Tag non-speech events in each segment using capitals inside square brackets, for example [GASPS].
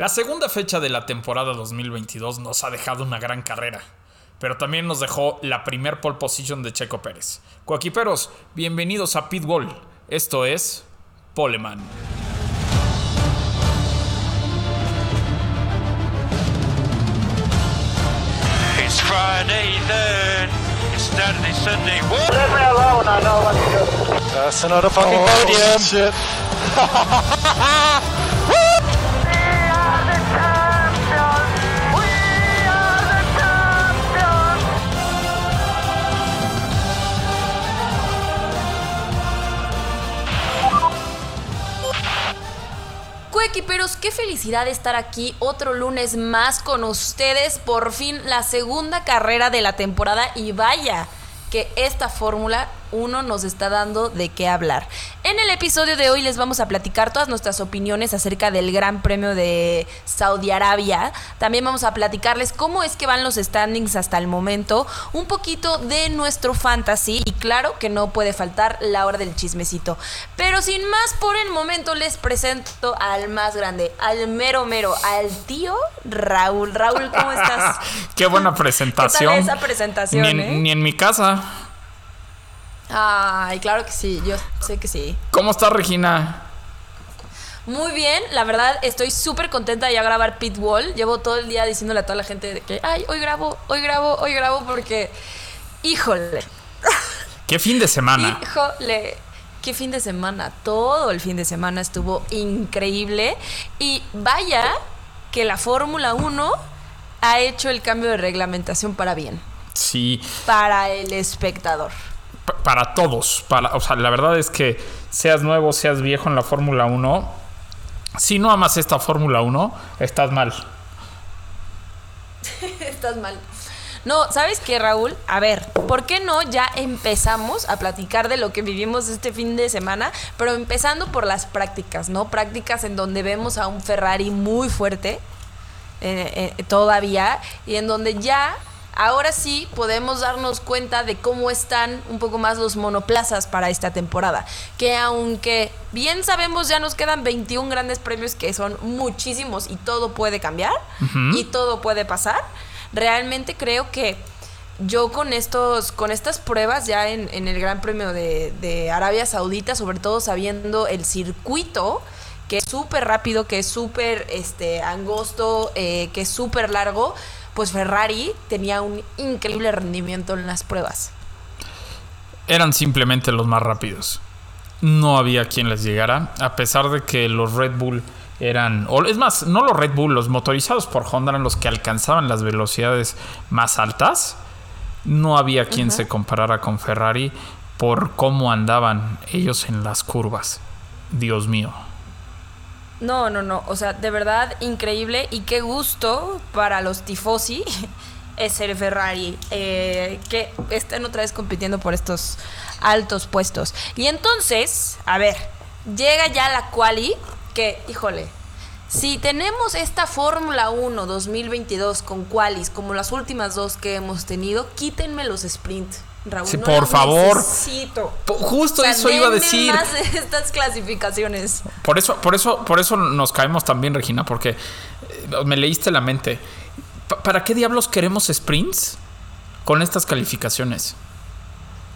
La segunda fecha de la temporada 2022 nos ha dejado una gran carrera, pero también nos dejó la primer pole position de Checo Pérez. Coaquiperos, bienvenidos a Pitbull. Esto es Poleman. It's Friday then. It's Saturday, Sunday. What? Leave me alone, I know what to do. That's another fucking podium. Shit. [LAUGHS] Cuequiperos, qué felicidad estar aquí otro lunes más con ustedes. Por fin la segunda carrera de la temporada y vaya que esta Fórmula 1 nos está dando de qué hablar. En el episodio de hoy les vamos a platicar todas nuestras opiniones acerca del Gran Premio de Saudi Arabia. También vamos a platicarles cómo es que van los standings hasta el momento, un poquito de nuestro fantasy y claro que no puede faltar la hora del chismecito. Pero sin más por el momento les presento al más grande, al mero mero, al tío Raúl. Raúl, ¿cómo estás? [LAUGHS] Qué buena presentación. ¿Qué tal esa presentación, Ni en, eh? ni en mi casa. Ay, claro que sí, yo sé que sí. ¿Cómo está Regina? Muy bien, la verdad estoy súper contenta de ya grabar Pitbull. Llevo todo el día diciéndole a toda la gente de que, ay, hoy grabo, hoy grabo, hoy grabo porque, híjole, [LAUGHS] ¿Qué fin de semana? híjole, qué fin de semana. Todo el fin de semana estuvo increíble y vaya que la Fórmula 1 ha hecho el cambio de reglamentación para bien, Sí, para el espectador. Pa- para todos. Para, o sea, la verdad es que seas nuevo, seas viejo en la Fórmula 1, si no amas esta Fórmula 1, estás mal. [LAUGHS] Estás mal. No, ¿sabes qué, Raúl? A ver, ¿por qué no ya empezamos a platicar de lo que vivimos este fin de semana? Pero empezando por las prácticas, ¿no? Prácticas en donde vemos a un Ferrari muy fuerte eh, eh, todavía y en donde ya, ahora sí, podemos darnos cuenta de cómo están un poco más los monoplazas para esta temporada. Que aunque bien sabemos ya nos quedan 21 grandes premios que son muchísimos y todo puede cambiar y todo puede pasar, realmente creo que yo con estos, con estas pruebas ya en, en el Gran Premio de, de Arabia Saudita, sobre todo sabiendo el circuito, que es súper rápido, que es súper este, angosto, eh, que es súper largo, pues Ferrari tenía un increíble rendimiento en las pruebas. Eran simplemente los más rápidos. No había quien les llegara, a pesar de que los Red Bull eran, o es más, no los Red Bull, los motorizados por Honda eran los que alcanzaban las velocidades más altas. No había quien se comparara con Ferrari por cómo andaban ellos en las curvas. Dios mío. No, no, no. O sea, de verdad increíble y qué gusto para los tifosi [LAUGHS] es ser Ferrari, eh, que estén otra vez compitiendo por estos altos puestos. Y entonces, a ver, llega ya la quali, que, híjole, si tenemos esta Fórmula 1 2022 con qualis como las últimas dos que hemos tenido, quítenme los sprint. Raúl, Sí, no por favor. Necesito. Justo O sea, eso iba a decir. más estas clasificaciones. Por eso, por eso, por eso nos caemos también, Regina, porque eh, me leíste la mente. Pa- ¿Para qué diablos queremos sprints con estas calificaciones?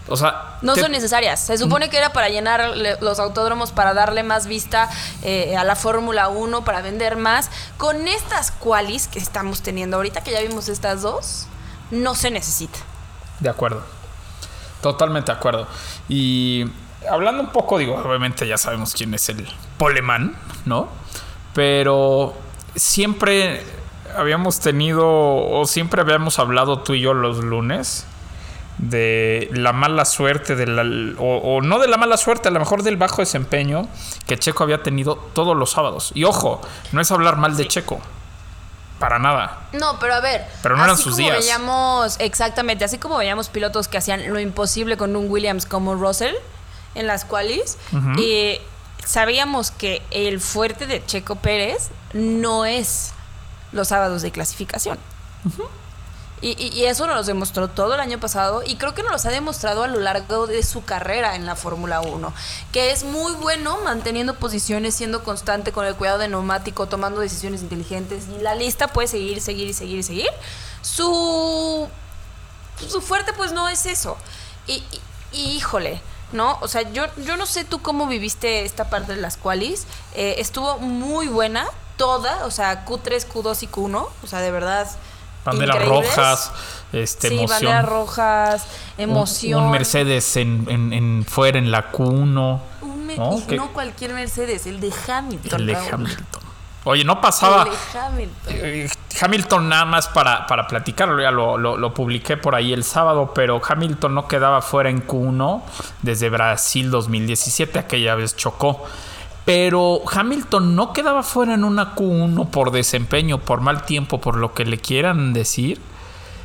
O sea, No te- son necesarias. Se supone que era para llenar le- los autódromos, para darle más vista eh, a la Fórmula 1, para vender más. Con estas qualis que estamos teniendo ahorita, que ya vimos estas dos, no se necesita. De acuerdo. Totalmente de acuerdo. Y hablando un poco, digo, obviamente ya sabemos quién es el polemán, ¿no? Pero siempre habíamos tenido, o siempre habíamos hablado tú y yo los lunes, de la mala suerte, de la, o, o no de la mala suerte, a lo mejor del bajo desempeño que Checo había tenido todos los sábados. Y ojo, no es hablar mal de Checo. Para nada. No, pero a ver. Pero no eran así sus como días. Veíamos, exactamente, así como veíamos pilotos que hacían lo imposible con un Williams como Russell en las qualis, y sabíamos que el fuerte de Checo Pérez no es los sábados de clasificación. Y, eso nos demostró todo el año pasado y creo que nos los ha demostrado a lo largo de su carrera en la Fórmula 1, que es muy bueno manteniendo posiciones, siendo constante con el cuidado de neumático, tomando decisiones inteligentes y la lista puede seguir, seguir y seguir y seguir. Su su fuerte pues no es eso. Y, y- y, híjole, ¿no? O sea, yo, yo no sé tú cómo viviste esta parte de las qualis. Eh, estuvo muy buena, toda, o sea, Q3, Q2 y Q1. O sea, de verdad. Banderas increíbles. rojas, este, sí, emoción. banderas rojas, Un- emoción. Un, Mercedes en, en- en- fuera en la Q1. Un me- ¿no? no cualquier Mercedes, el de Hamilton. el de Raúl. Hamilton. Oye, no pasaba. El de Hamilton. Eh, Hamilton nada más para, para platicarlo, ya lo, lo- lo publiqué por ahí el sábado, pero Hamilton no quedaba fuera en Q1 desde Brasil 2017, aquella vez chocó. Pero Hamilton no quedaba fuera en una Q1 por desempeño, por mal tiempo, por lo que le quieran decir,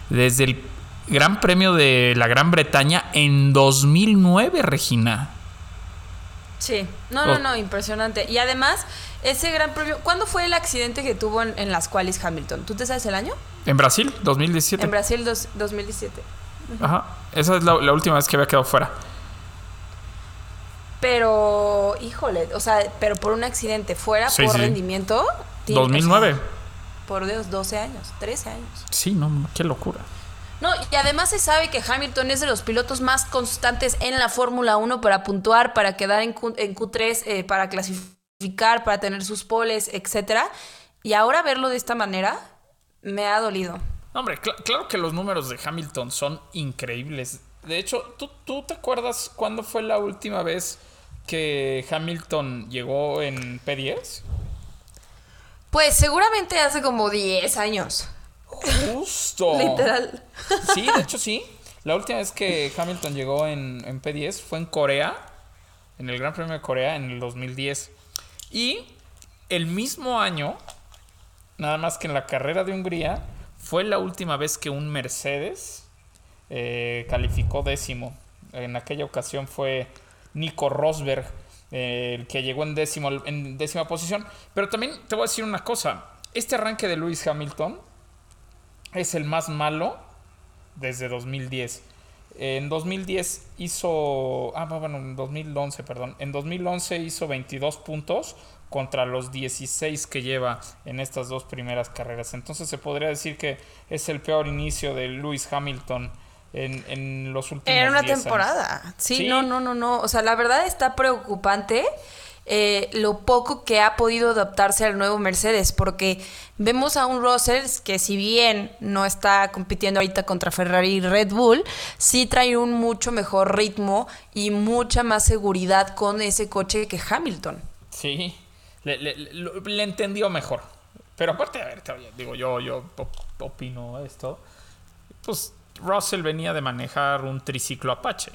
desde el Gran Premio de la Gran Bretaña en 2009, Regina. Sí, no, no, no, impresionante. Y además, ese gran premio, ¿cuándo fue el accidente que tuvo en, en las qualis Hamilton? ¿Tú te sabes el año? En Brasil, 2017. En Brasil dos- 2017. Ajá. Esa es la, la última vez que había quedado fuera. Pero, híjole, o sea, pero por un accidente fuera, Sí, por sí. rendimiento. tiene- 2009. o sea, por Dios, 12 años, 13 años. Sí, no, qué locura. No, y además se sabe que Hamilton es de los pilotos más constantes en la Fórmula 1 para puntuar, para quedar en, Q, en Q3, eh, para clasificar, para tener sus poles, etcétera. Y ahora verlo de esta manera me ha dolido. Hombre, cl- claro que los números de Hamilton son increíbles. De hecho, ¿tú, ¿tú te acuerdas cuándo fue la última vez que Hamilton llegó en P10? Pues seguramente hace como 10 años. Justo. [LAUGHS] Literal. Sí, de hecho sí. La última vez que Hamilton llegó en, en P10 fue en Corea, en el Gran Premio de Corea en el 2010. Y el mismo año, nada más que en la carrera de Hungría, fue la última vez que un Mercedes eh, calificó décimo. En aquella ocasión fue Nico Rosberg, eh, que llegó en, décimo, en décima posición. Pero también te voy a decir una cosa. Este arranque de Lewis Hamilton es el más malo desde 2010. En 2010 hizo. Ah, bueno, en 2011, perdón. En 2011 hizo 22 puntos contra los 16 que lleva en estas dos primeras carreras. Entonces se podría decir que es el peor inicio de Lewis Hamilton en, en los últimos Era una 10 años. temporada. Sí, Sí. no, no, no, no. O sea, la verdad está preocupante eh, lo poco que ha podido adaptarse al nuevo Mercedes, porque vemos a un Russell que si bien no está compitiendo ahorita contra Ferrari y Red Bull, sí trae un mucho mejor ritmo y mucha más seguridad con ese coche que Hamilton. Sí, le, le- le- lo- le entendió mejor. Pero aparte, a ver, digo, yo, yo op- opino esto. Pues Russell venía de manejar un triciclo Apache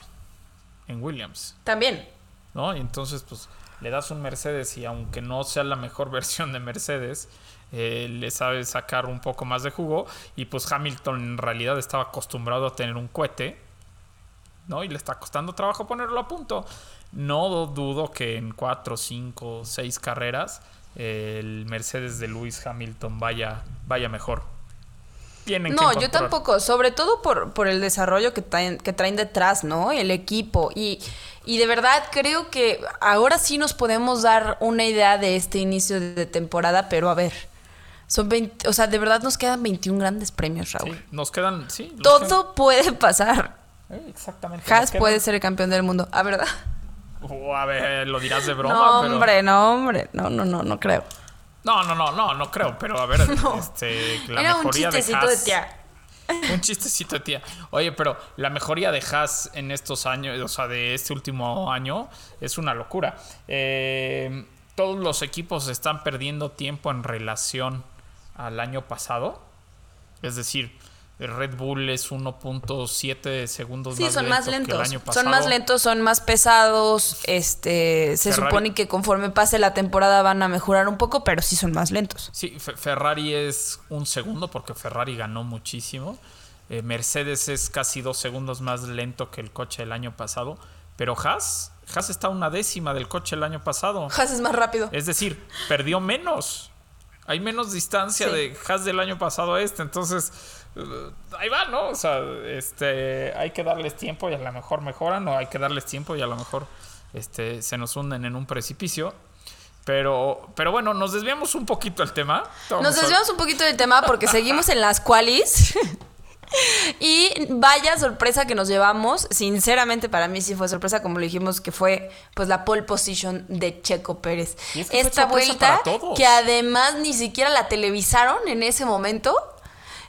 en Williams, También. ¿no? Y entonces, pues, le das un Mercedes y aunque no sea la mejor [LAUGHS] versión de Mercedes, eh, le sabe sacar un poco más de jugo. Y pues Hamilton en realidad estaba acostumbrado a tener un cohete, ¿no? Y le está costando trabajo ponerlo a punto. No dudo que en cuatro, cinco, seis carreras eh, el Mercedes de Lewis Hamilton vaya, vaya mejor. Tienen que No, yo tampoco, sobre todo por, por el desarrollo que traen, que traen detrás, ¿no? El equipo. Y, y de verdad creo que ahora sí nos podemos dar una idea de este inicio de temporada, pero a ver, son 20, o sea, de verdad nos quedan 21 grandes premios, Raúl. Sí, nos quedan, sí. Todo puede pasar. eh, exactamente. Haas puede ser el campeón del mundo, ¿a verdad? Oh, a ver, lo dirás de broma, no, pero... hombre, no, hombre. No, no, no, no creo. No, no, no, no, no creo, pero a ver, [LAUGHS] este, la Era un mejoría chistecito de tía. [LAUGHS] Un chistecito de tía. Oye, pero la mejoría de Haas en estos años, o sea, de este último año, es una locura. Eh, todos los equipos están perdiendo tiempo en relación al año pasado. Es decir, el Red Bull es 1.7 segundos Sí, más son lento más que el lentos. año pasado. Son más lentos, son más pesados. Este, se Ferrari- supone que conforme pase la temporada van a mejorar un poco, pero sí son más lentos. Sí, Fe- Ferrari es un segundo porque Ferrari ganó muchísimo. Eh, Mercedes es casi dos segundos más lento que el coche del año pasado. Pero Haas, Haas está a una décima del coche el año pasado. Haas es más rápido. Es decir, perdió menos. Hay menos distancia Sí. de Haas del año pasado a este, entonces ahí va, ¿no? O sea, este, hay que darles tiempo y a lo mejor mejoran, o hay que darles tiempo y a lo mejor este, se nos hunden en un precipicio. Pero, pero bueno, nos desviamos un poquito del tema. Vamos Nos desviamos un poquito del tema porque seguimos en las qualis. [LAUGHS] Y vaya sorpresa que nos llevamos. Sinceramente, para mí sí fue sorpresa, como lo dijimos, que fue pues la pole position de Checo Pérez. Y es que Esta vuelta, que además ni siquiera la televisaron en ese momento.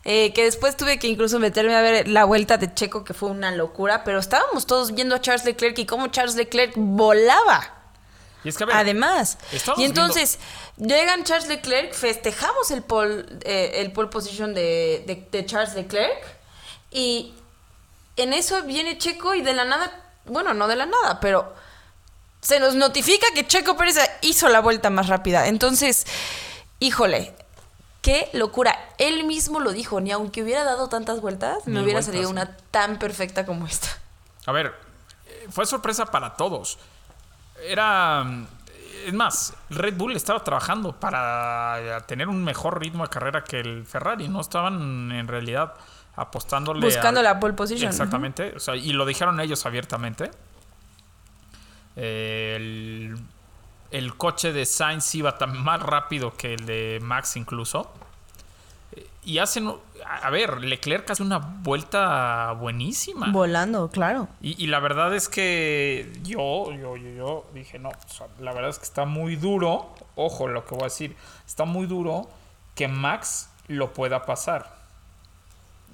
Eh, que después tuve que incluso meterme a ver la vuelta de Checo, que fue una locura. Pero estábamos todos viendo a Charles Leclerc y cómo Charles Leclerc volaba. Y es que, a ver, Además. Y entonces, llegan Charles Leclerc, festejamos el pole, eh, el pole position de, de- de Charles Leclerc. Y en eso viene Checo y de la nada, bueno, no de la nada, pero se nos notifica que Checo Pérez hizo la vuelta más rápida. Entonces, híjole. Qué locura. Él mismo lo dijo, ni aunque hubiera dado tantas vueltas, me hubiera vueltas, salido una tan perfecta como esta. A ver, eh, fue sorpresa para todos. Era. mm, Es más, Red Bull estaba trabajando para tener un mejor ritmo de carrera que el Ferrari. No estaban en realidad apostándole. Buscando la pole position. Exactamente. O sea, y lo dijeron ellos abiertamente. El, el coche de Sainz iba tan más rápido que el de Max incluso. Y hacen, a ver, Leclerc hace una vuelta buenísima. Volando, claro. Y, y la verdad es que yo, yo, yo, yo dije, no, o sea, la verdad es que está muy duro, ojo lo que voy a decir, está muy duro que Max lo pueda pasar.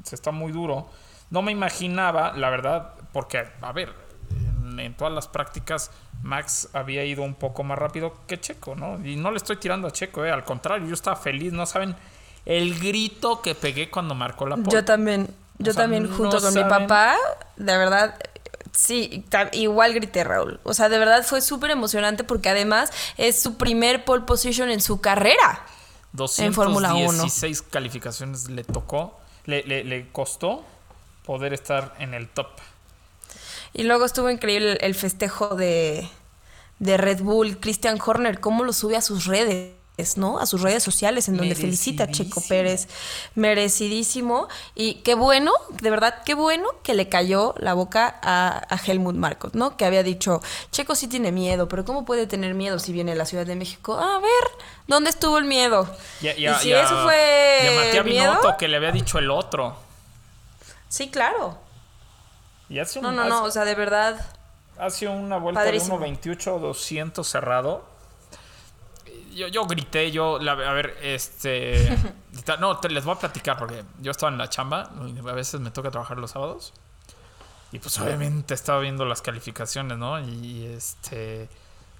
O sea, está muy duro. No me imaginaba, la verdad, porque, a ver, en, todas las prácticas Max había ido un poco más rápido que Checo, ¿no? Y no le estoy tirando a Checo, eh, al contrario, yo estaba feliz, no saben el grito que pegué cuando marcó la pole. Yo también, yo también no junto con mi papá, de verdad, sí, igual grité Raúl. O sea, de verdad fue súper emocionante porque además es su primer pole position en su carrera. en Fórmula 1. 216 calificaciones le tocó, le, le- le costó poder estar en el top. Y luego estuvo increíble el, festejo de, de Red Bull, Christian Horner, cómo lo sube a sus redes. ¿no? A sus redes sociales en donde felicita a Checo. Pérez. Merecidísimo. Y qué bueno, de verdad, qué bueno que le cayó la boca a, a Helmut Marcos, ¿no? Que había dicho, Checo sí tiene miedo, pero ¿cómo puede tener miedo si viene a la Ciudad de México? A ver, ¿dónde estuvo el miedo? Y, si eso fue y a Matías miedo, Binotto que le había dicho el otro. sí, claro. Y hace, un- No, no, no, o sea, de verdad. hace una vuelta Padrísimo. de 1.28 200 cerrado. Yo, yo grité, yo, la- a ver, este... [LAUGHS] no, te, les voy a platicar porque yo estaba en la chamba, a veces me toca trabajar los sábados. Y pues obviamente estaba viendo las calificaciones, ¿no? Y este...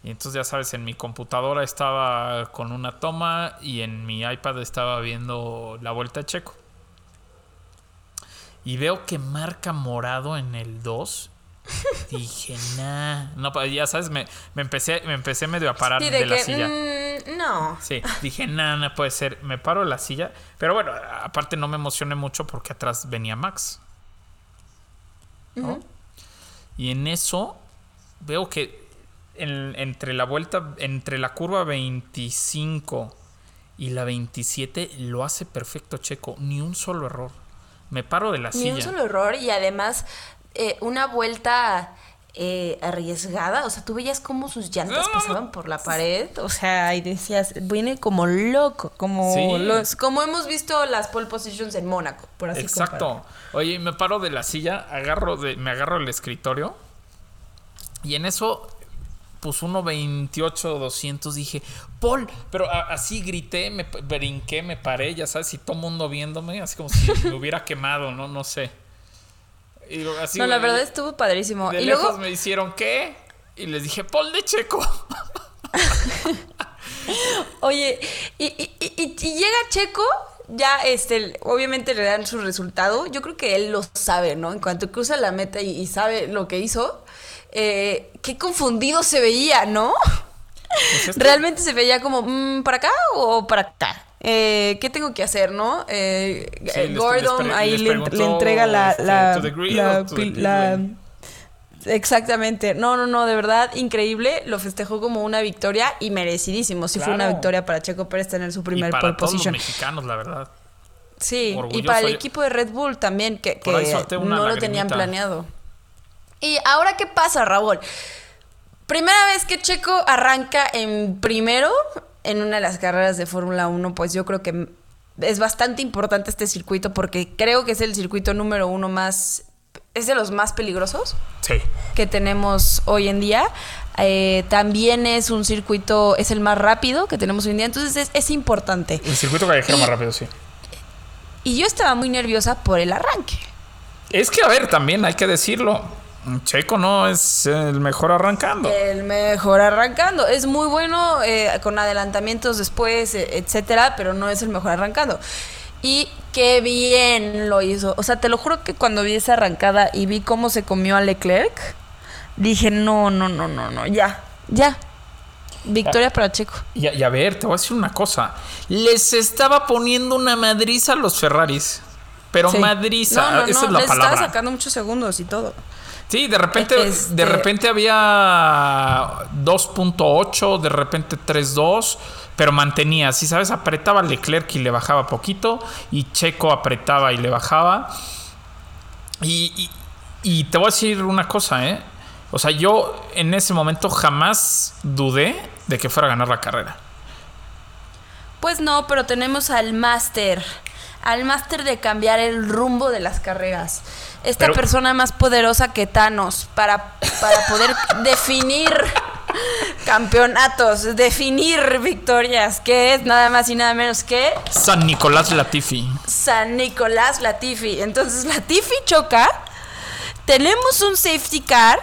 Y entonces ya sabes, en mi computadora estaba con una toma y en mi iPad estaba viendo la vuelta de Checo. Y veo que marca morado en el 2. Dije, [LAUGHS] nah. No, ya sabes, me, me empecé, me empecé medio a parar Sí, de, de la silla. mm, no. Sí, dije, nah, no puede ser. Me paro de la silla. Pero bueno, aparte no me emocioné mucho porque atrás venía Max. ¿no? Y en eso veo que en- entre la vuelta, entre la curva 25 y la 27 lo hace perfecto Checo. Ni un solo error. Me paro de la Ni silla. un solo error y además eh, una vuelta eh, arriesgada. O sea, tú veías cómo sus llantas pasaban por la pared. O sea, y decías, viene como loco, como Sí. los, como hemos visto las pole positions en Mónaco, por así Exacto. comparar. Oye, me paro de la silla, agarro de, me agarro el escritorio y en eso, pues 1.28, 200, dije, Paul, pero a- así grité, me brinqué, me paré, ya sabes, y todo mundo viéndome, así como si me [LAUGHS] hubiera quemado, ¿no? No sé. Y así, no, la de- verdad estuvo padrísimo. De y lejos luego, me hicieron, ¿qué? Y les dije, Paul de Checo. [LAUGHS] oye, y, y- y- y- y llega Checo, ya este, obviamente le dan su resultado. Yo creo que él lo sabe, ¿no? En cuanto cruza la meta y sabe lo que hizo, eh, qué confundido se veía, ¿no? Pues es Realmente se veía como, mm, ¿para acá o para acá? Eh, ¿Qué tengo que hacer, no? Eh, Sí, eh, les- Gordon les ahí les le, entrega la, este, la, la la-. Exactamente. No, no, no, de verdad, increíble. Lo festejó como una victoria y merecidísimo. Sí fue una victoria para Checo Pérez tener su Y primer para pole todos los position. mexicanos, la verdad. Sí, y para el equipo de Red Bull también, que, no lo tenían planeado. Y ahora, ¿qué pasa, Raúl? Primera vez que Checo arranca en primero en una de las carreras de Fórmula 1, pues yo creo que es bastante importante este circuito porque creo que es el circuito número uno más, es de los más peligrosos Sí. que tenemos hoy en día. Eh, también es un circuito, es el más rápido que tenemos hoy en día, entonces es, es importante. El circuito callejero Y- más rápido, sí. Y yo estaba muy nerviosa por el arranque. Es que, a ver, también hay que decirlo. Checo no es el mejor arrancando. El mejor arrancando. Es muy bueno eh, con adelantamientos después, eh, etcétera, pero no es el mejor arrancando. Y qué bien lo hizo. O sea, te lo juro que cuando vi esa arrancada y vi cómo se comió a Leclerc, dije, no, no, no, no, no, ya, ya. Victoria para Checo. Y, a- y a ver, te voy a decir una cosa. Les estaba poniendo una madriza a los Ferraris. Pero Sí. madriza, No, no, esa no, es la les palabra. estaba sacando muchos segundos y todo. Sí, de repente, Este- de repente había 2.8, de repente 3.2, pero mantenía, si sabes, apretaba Leclerc y le bajaba poquito, y Checo apretaba y le bajaba. Y, y- y te voy a decir una cosa, ¿eh? O sea, yo en ese momento jamás dudé de que fuera a ganar la carrera. Pues no, pero tenemos al máster. Al máster de cambiar el rumbo de las carreras. Esta Pero- persona más poderosa que Thanos para, para poder [LAUGHS] definir campeonatos, definir victorias, que es nada más y nada menos que San Nicolás Latifi. San Nicolás Latifi. Entonces Latifi choca, tenemos un safety car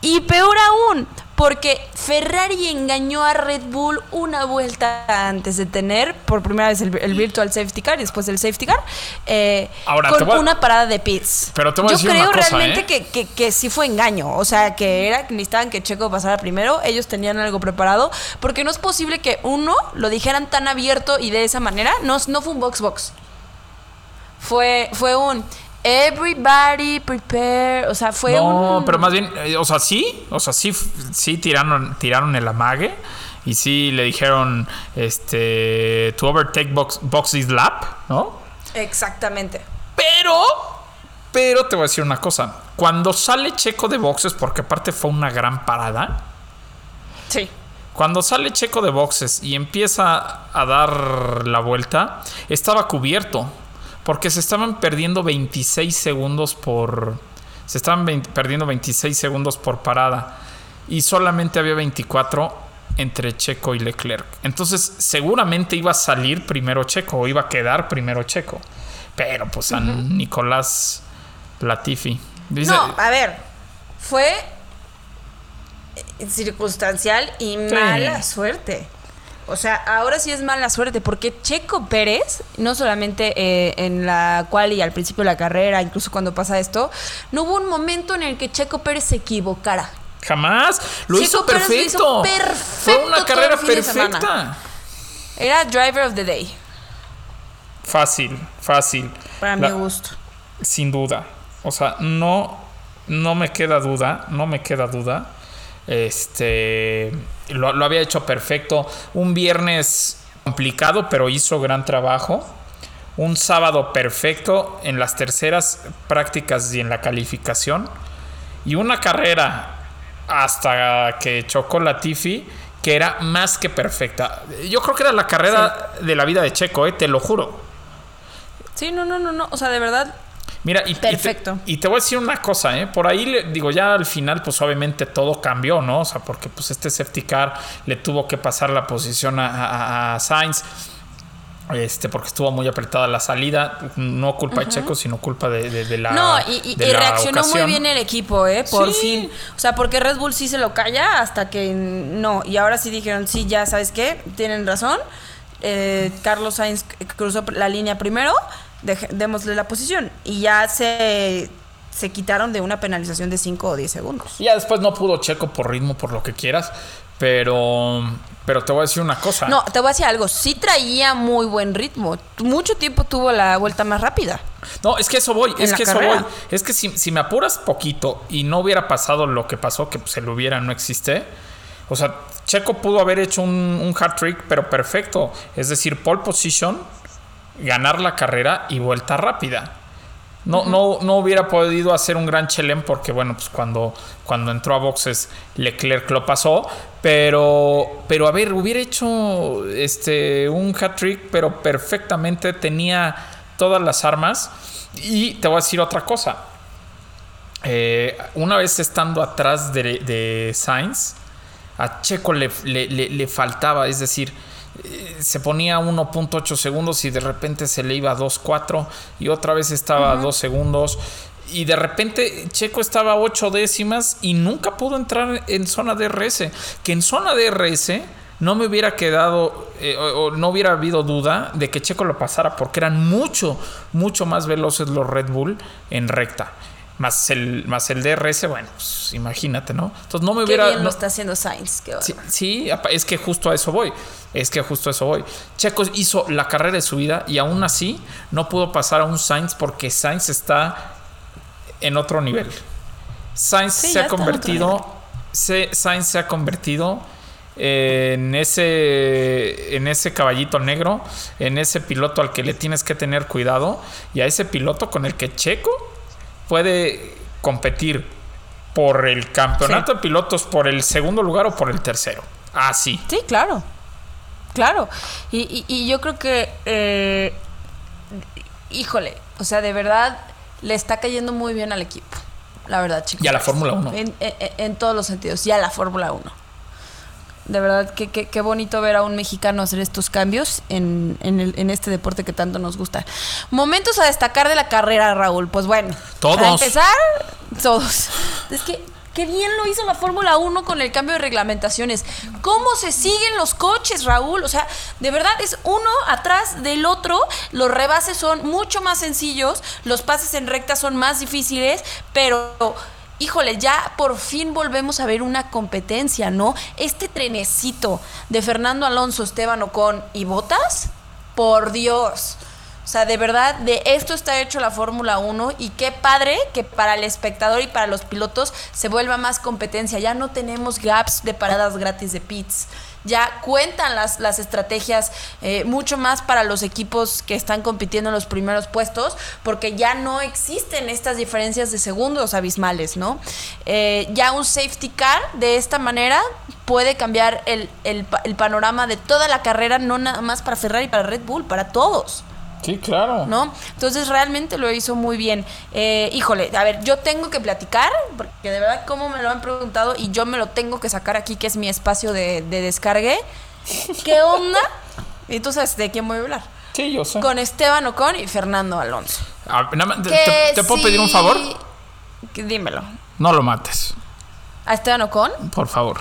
y peor aún, porque Ferrari engañó a Red Bull una vuelta antes de tener por primera vez el, el virtual safety car y después el safety car eh, Ahora, con a- una parada de pits. Pero te voy a Yo decir creo una cosa, realmente ¿eh? que, que, que sí fue engaño, o sea, que era que necesitaban que Checo pasara primero, ellos tenían algo preparado, porque no es posible que uno lo dijeran tan abierto y de esa manera, no, no fue un box box. Fue, fue un everybody prepare. O sea, fue no, un. pero más bien, eh, o sea, sí, o sea, sí, sí tiraron, tiraron el amague y sí le dijeron, este, to overtake box, box is lap, ¿no? Exactamente. Pero, pero te voy a decir una cosa, cuando sale Checo de boxes, porque aparte fue una gran parada, Sí. cuando sale Checo de boxes y empieza a dar la vuelta, estaba cubierto. Porque se estaban perdiendo 26 segundos por. Se estaban perdiendo 26 segundos por parada. Y solamente había 24 entre Checo y Leclerc. Entonces, seguramente iba a salir primero Checo o iba a quedar primero Checo. Pero pues a Nicolás Latifi. Dice, No, a ver. Fue eh, circunstancial y mala suerte. O sea, ahora sí es mala suerte, porque Checo Pérez, no solamente eh, en la cual y al principio de la carrera, incluso cuando pasa esto, no hubo un momento en el que Checo Pérez se equivocara. jamás. Lo Checo hizo Pérez lo hizo perfecto. Fue perfecto una carrera perfecta. Era driver of the day, Fácil, fácil. para La- mi gusto. Sin duda. O sea, no, no me queda duda, no me queda duda. Este, lo, lo había hecho perfecto. Un viernes complicado, pero hizo gran trabajo. Un sábado perfecto en las terceras prácticas y en la calificación. Y una carrera hasta que chocó Latifi que era más que perfecta. Yo creo que era la carrera de la vida de Checo, eh, te lo juro. Sí, no, no, no, no. O sea, de verdad, Mira, y, y te- Perfecto. Y te, voy a decir una cosa, ¿eh? Por ahí, le, digo, ya al final, pues obviamente todo cambió, ¿no? O sea, porque pues este safety car le tuvo que pasar la posición a, a- a Sainz. Este, porque estuvo muy apretada la salida. No culpa de Checo, sino culpa de, de- de la. No, y, y- de y la reaccionó muy bien el equipo, ¿eh? Por Sí. fin. O sea, porque Red Bull sí se lo calla hasta que no. Y ahora sí dijeron, sí, ya sabes qué, tienen razón. Eh, Carlos Sainz cruzó la línea primero, deje- démosle la posición. Y ya se, se quitaron de una penalización de 5 o 10 segundos. Y ya después no pudo Checo por ritmo, por lo que quieras. Pero, pero te voy a decir una cosa. No, te voy a decir algo. Sí traía muy buen ritmo. Mucho tiempo tuvo la vuelta más rápida. No, es que eso voy, En es la que eso carrera. voy. Es que si, si me apuras poquito y no hubiera pasado lo que pasó, que se lo hubiera, no existe. O sea, Checo pudo haber hecho un, un hat trick, pero perfecto. Es decir, pole position, ganar la carrera y vuelta rápida. No, no, no hubiera podido hacer un gran chelem porque, bueno, pues cuando, cuando entró a boxes Leclerc lo pasó. Pero, pero a ver, hubiera hecho este, un hat trick, pero perfectamente tenía todas las armas. Y te voy a decir otra cosa. Eh, una vez estando atrás de, de Sainz, a Checo le, le- le- faltaba, es decir, se ponía a 1.8 segundos y de repente se le iba a 2.4 y otra vez estaba a 2 segundos. Y de repente Checo estaba a 8 décimas y nunca pudo entrar en zona DRS. Que en zona DRS no me hubiera quedado, eh, o, o no hubiera habido duda de que Checo lo pasara porque eran mucho, mucho más veloces los Red Bull en recta. Más el, más el DRS, bueno, pues imagínate, ¿no? Entonces no me Qué hubiera. bien no- lo está haciendo Sainz. Qué Sí, sí, es que justo a eso voy. Es que justo a eso voy. Checo hizo la carrera de su vida y aún así no pudo pasar a un Sainz porque Sainz está en otro nivel. Sainz Sí, se ha convertido. se- Sainz se ha convertido en ese. en ese caballito negro. En ese piloto al que le tienes que tener cuidado. Y a ese piloto con el que Checo puede competir por el campeonato de pilotos por el segundo lugar o por el tercero. Así. Sí, claro. Claro. Y, y- y yo creo que, eh, híjole, o sea, de verdad le está cayendo muy bien al equipo. La verdad, chicos. Y a la Fórmula 1. En, en- en todos los sentidos. Y a la Fórmula 1. De verdad, que qué, qué bonito ver a un mexicano hacer estos cambios en, en el- en este deporte que tanto nos gusta. Momentos a destacar de la carrera, Raúl. Pues bueno. Todos. Para empezar, todos. Es que qué bien lo hizo la Fórmula 1 con el cambio de reglamentaciones. ¿Cómo se siguen los coches, Raúl? O sea, de verdad es uno atrás del otro. Los rebases son mucho más sencillos, los pases en recta son más difíciles, pero híjole, ya por fin volvemos a ver una competencia, ¿no? Este trenecito de Fernando Alonso, Esteban Ocon y Botas, por Dios. O sea, de verdad, de esto está hecho la Fórmula 1 y qué padre que para el espectador y para los pilotos se vuelva más competencia. Ya no tenemos gaps de paradas gratis de pits. Ya cuentan las, las estrategias eh, mucho más para los equipos que están compitiendo en los primeros puestos, porque ya no existen estas diferencias de segundos abismales, ¿no? Eh, ya un safety car de esta manera puede cambiar el, el pa- el panorama de toda la carrera, no nada más para Ferrari para Red Bull, para todos. Sí, claro. ¿no? Entonces realmente lo hizo muy bien. Eh, híjole, a ver, yo tengo que platicar, porque de verdad como me lo han preguntado y yo me lo tengo que sacar aquí, que es mi espacio de, de descargue. [LAUGHS] ¿Qué onda? Y tú sabes de quién voy a hablar. Sí, yo sé. Con Esteban Ocon y Fernando Alonso. Ah, te, Que te- ¿te puedo pedir un favor? dímelo. No lo mates, A Esteban Ocon por favor.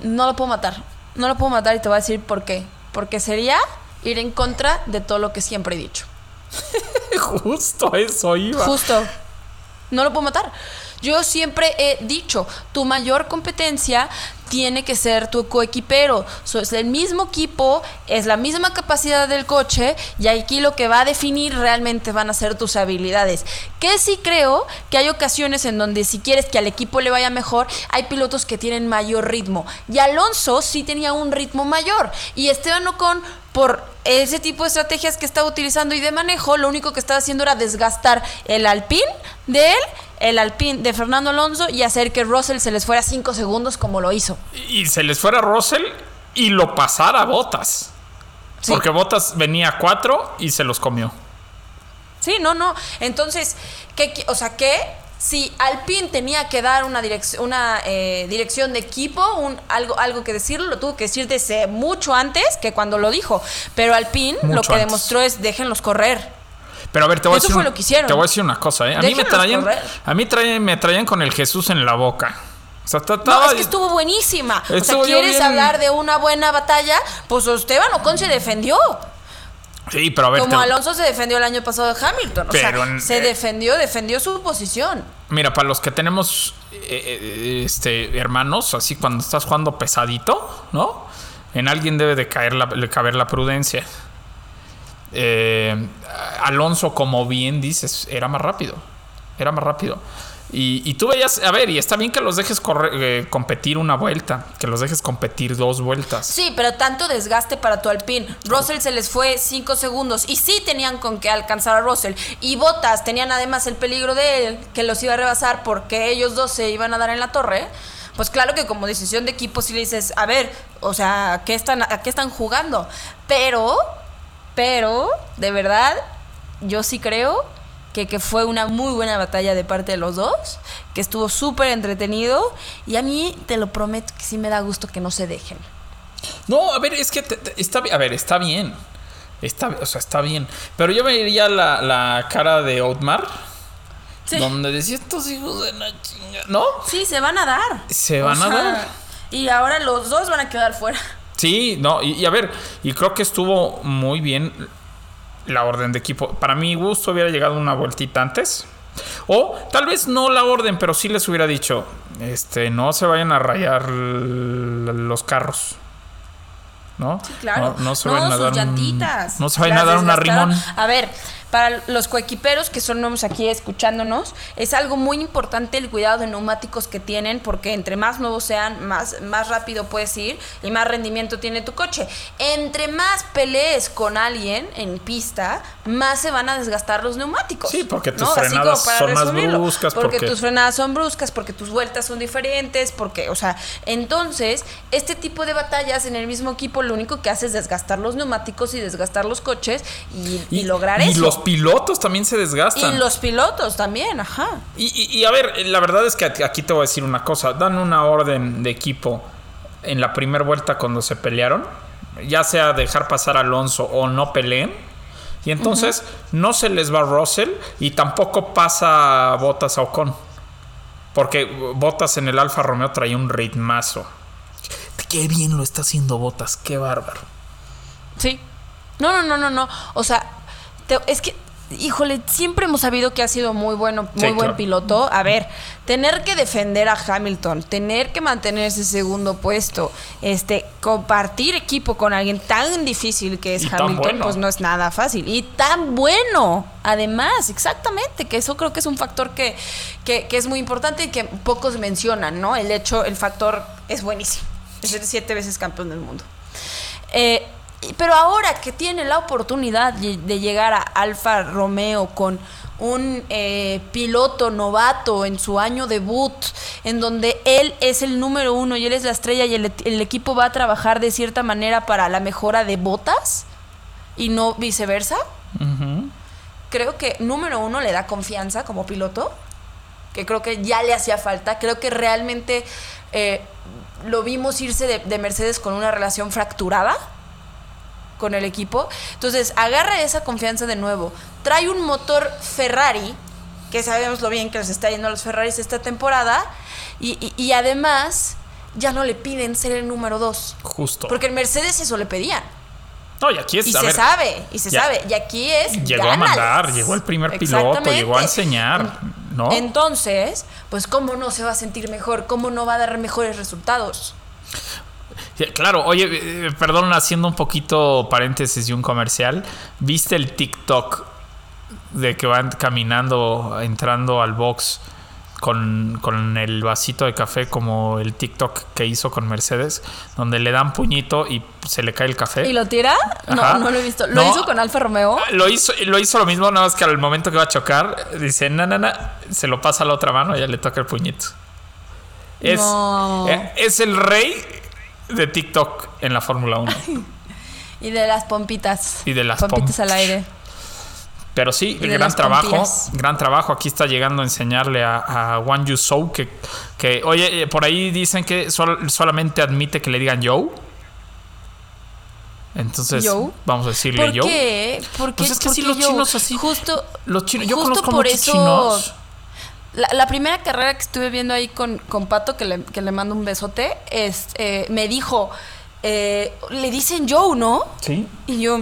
no lo puedo matar. No lo puedo matar y te voy a decir por qué. Porque sería ir en contra de todo lo que siempre he dicho. [LAUGHS] Justo eso iba. Justo. No lo puedo matar. Yo siempre he dicho, tu mayor competencia tiene que ser tu coequipero. So, es el mismo equipo, es la misma capacidad del coche y aquí lo que va a definir realmente van a ser tus habilidades. Que sí creo que hay ocasiones en donde si quieres que al equipo le vaya mejor, hay pilotos que tienen mayor ritmo. Y Alonso sí tenía un ritmo mayor. Y Esteban Ocon, por ese tipo de estrategias que estaba utilizando y de manejo, lo único que estaba haciendo era desgastar el Alpine de él, el Alpine de Fernando Alonso y hacer que Russell se les fuera 5 segundos como lo hizo. Y se les fuera Russell y lo pasara a Botas. Sí. Porque Botas venía a cuatro y se los comió. Sí, no, no. Entonces, ¿qué, o sea, que si Alpine tenía que dar una, direc- una eh, dirección de equipo, un, algo, algo que decirlo, lo tuvo que decir desde mucho antes que cuando lo dijo. Pero Alpine lo que antes. demostró es déjenlos correr. Pero a ver, te voy a Eso decir. fue lo que hicieron. Te voy a decir una cosa, ¿eh? A mí me traían. correr. A mí traían, me traían con el Jesús en la boca. O sea, No, es que estuvo buenísima. o Estuvo sea, ¿quieres bien. hablar de una buena batalla? Pues Esteban Ocon se defendió. Sí, pero a ver. Como te- Alonso se defendió el año pasado de Hamilton. O sea, se eh, defendió, defendió su posición. Mira, para los que tenemos eh, eh, este, hermanos, así cuando estás jugando pesadito, ¿no? En alguien debe de caer la, de caber la prudencia. Eh, Alonso, como bien dices, era más rápido. Era más rápido. Y, y tú veías, a ver, y está bien que los dejes correr- eh, competir una vuelta, que los dejes competir dos vueltas. Sí, pero tanto desgaste para tu Alpine. Russell se les fue 5 segundos y sí tenían con qué alcanzar a Russell. Y Botas tenían además el peligro de él, que los iba a rebasar porque ellos dos se iban a dar en la torre. Pues claro que como decisión de equipo sí le dices, a ver, o sea, ¿a qué están, a qué están jugando? Pero, pero, de verdad, yo sí creo que, que fue una muy buena batalla de parte de los dos, que estuvo súper entretenido y a mí te lo prometo que sí me da gusto que no se dejen. No, a ver, es que te- te- está, a ver, está bien. Está, o sea, está bien. Pero yo vería la, la cara de Otmar, Sí. donde decía estos hijos de la chinga, ¿no? Sí, se van a dar. Se van a dar. Y ahora los dos van a quedar fuera. Sí, no, y, y a ver, y creo que estuvo muy bien la orden de equipo. Para mi gusto hubiera llegado una vueltita antes. O tal vez no la orden, pero sí les hubiera dicho, este, no se vayan a rayar los carros. ¿No? Claro. No, no se vayan a dar un- no se vayan a dar un arrimón. A ver, para los coequiperos que son nuevos aquí escuchándonos, es algo muy importante el cuidado de neumáticos que tienen, porque entre más nuevos sean, más, más rápido puedes ir y más rendimiento tiene tu coche. Entre más pelees con alguien en pista, más se van a desgastar los neumáticos. Sí, porque tus frenadas son más bruscas, Porque, porque- tus frenadas son bruscas, porque tus vueltas son diferentes, porque, o sea, entonces, este tipo de batallas en el mismo equipo lo único que hace es desgastar los neumáticos y desgastar los coches y, y lograr y eso. los pilotos también se desgastan. Y los pilotos también, ajá. Y, y- y a ver, la verdad es que aquí- aquí te voy a decir una cosa. Dan una orden de equipo en la primera vuelta cuando se pelearon, ya sea dejar pasar a Alonso o no peleen. Y entonces no se les va Russell y tampoco pasa Botas a Ocon. Porque Botas en el Alfa Romeo traía un ritmazo. Qué bien lo está haciendo Botas, qué bárbaro. Sí. No, no, no, no, no. O sea, te- es que, híjole, siempre hemos sabido que ha sido muy bueno, muy Sí, buen claro. piloto. A ver, tener que defender a Hamilton, tener que mantener ese segundo puesto, este, compartir equipo con alguien tan difícil que es Y Hamilton, bueno. pues no es nada fácil. Y tan bueno, además, exactamente, que eso creo que es un factor que, que, que es muy importante y que pocos mencionan, ¿no? El hecho, el factor es buenísimo. Es el siete veces campeón del mundo. Eh, pero ahora que tiene la oportunidad de llegar a Alfa Romeo con un eh, piloto novato en su año debut, en donde él es el número uno y él es la estrella y el, el equipo va a trabajar de cierta manera para la mejora de botas y no viceversa, creo que número uno le da confianza como piloto, que creo que ya le hacía falta, creo que realmente eh, lo vimos irse de, de Mercedes con una relación fracturada con el equipo. Entonces, agarra esa confianza de nuevo. Trae un motor Ferrari, que sabemos lo bien que les está yendo a los Ferraris esta temporada, y, y- y además ya no le piden ser el número dos. Justo. Porque en Mercedes eso le pedían. no, y aquí es, Y a se ver, sabe, y se ya- sabe. Y aquí es. Llegó a mandar, llegó el primer piloto, llegó a enseñar, ¿no? Entonces, pues, ¿cómo no se va a sentir mejor? ¿Cómo no va a dar mejores resultados? Claro, oye, eh, perdón, haciendo un poquito paréntesis y un comercial, ¿viste el TikTok de que van caminando, entrando al box con, con el vasito de café como el TikTok que hizo con Mercedes, donde le dan puñito y se le cae el café? ¿Y lo tira? No, Ajá. no lo he visto. ¿Lo No. hizo con Alfa Romeo? Ah, Lo hizo, lo hizo lo mismo, nada más que al momento que va a chocar, dice, na, na, na, se lo pasa a la otra mano y ya le toca el puñito. Es, No. eh, es el rey de TikTok en la Fórmula 1. [LAUGHS] Y de las pompitas. Y de las pompitas pom- al aire. Pero sí, gran trabajo, gran trabajo. Aquí está llegando a enseñarle a, a Wang Yu Zhou que, que, oye, eh, por ahí dicen que sol- solamente admite que le digan yo. Entonces, Yo. vamos a decirle ¿Por yo. qué? ¿Por qué? Pues es que ¿Por sí, los yo? chinos así. Justo, Los chinos, yo justo conozco por muchos eso- chinos. La, la primera carrera que estuve viendo ahí con, con Pato, que le, que le mando un besote, es, eh, me dijo, eh, le dicen Joe, ¿no? Sí. Y yo,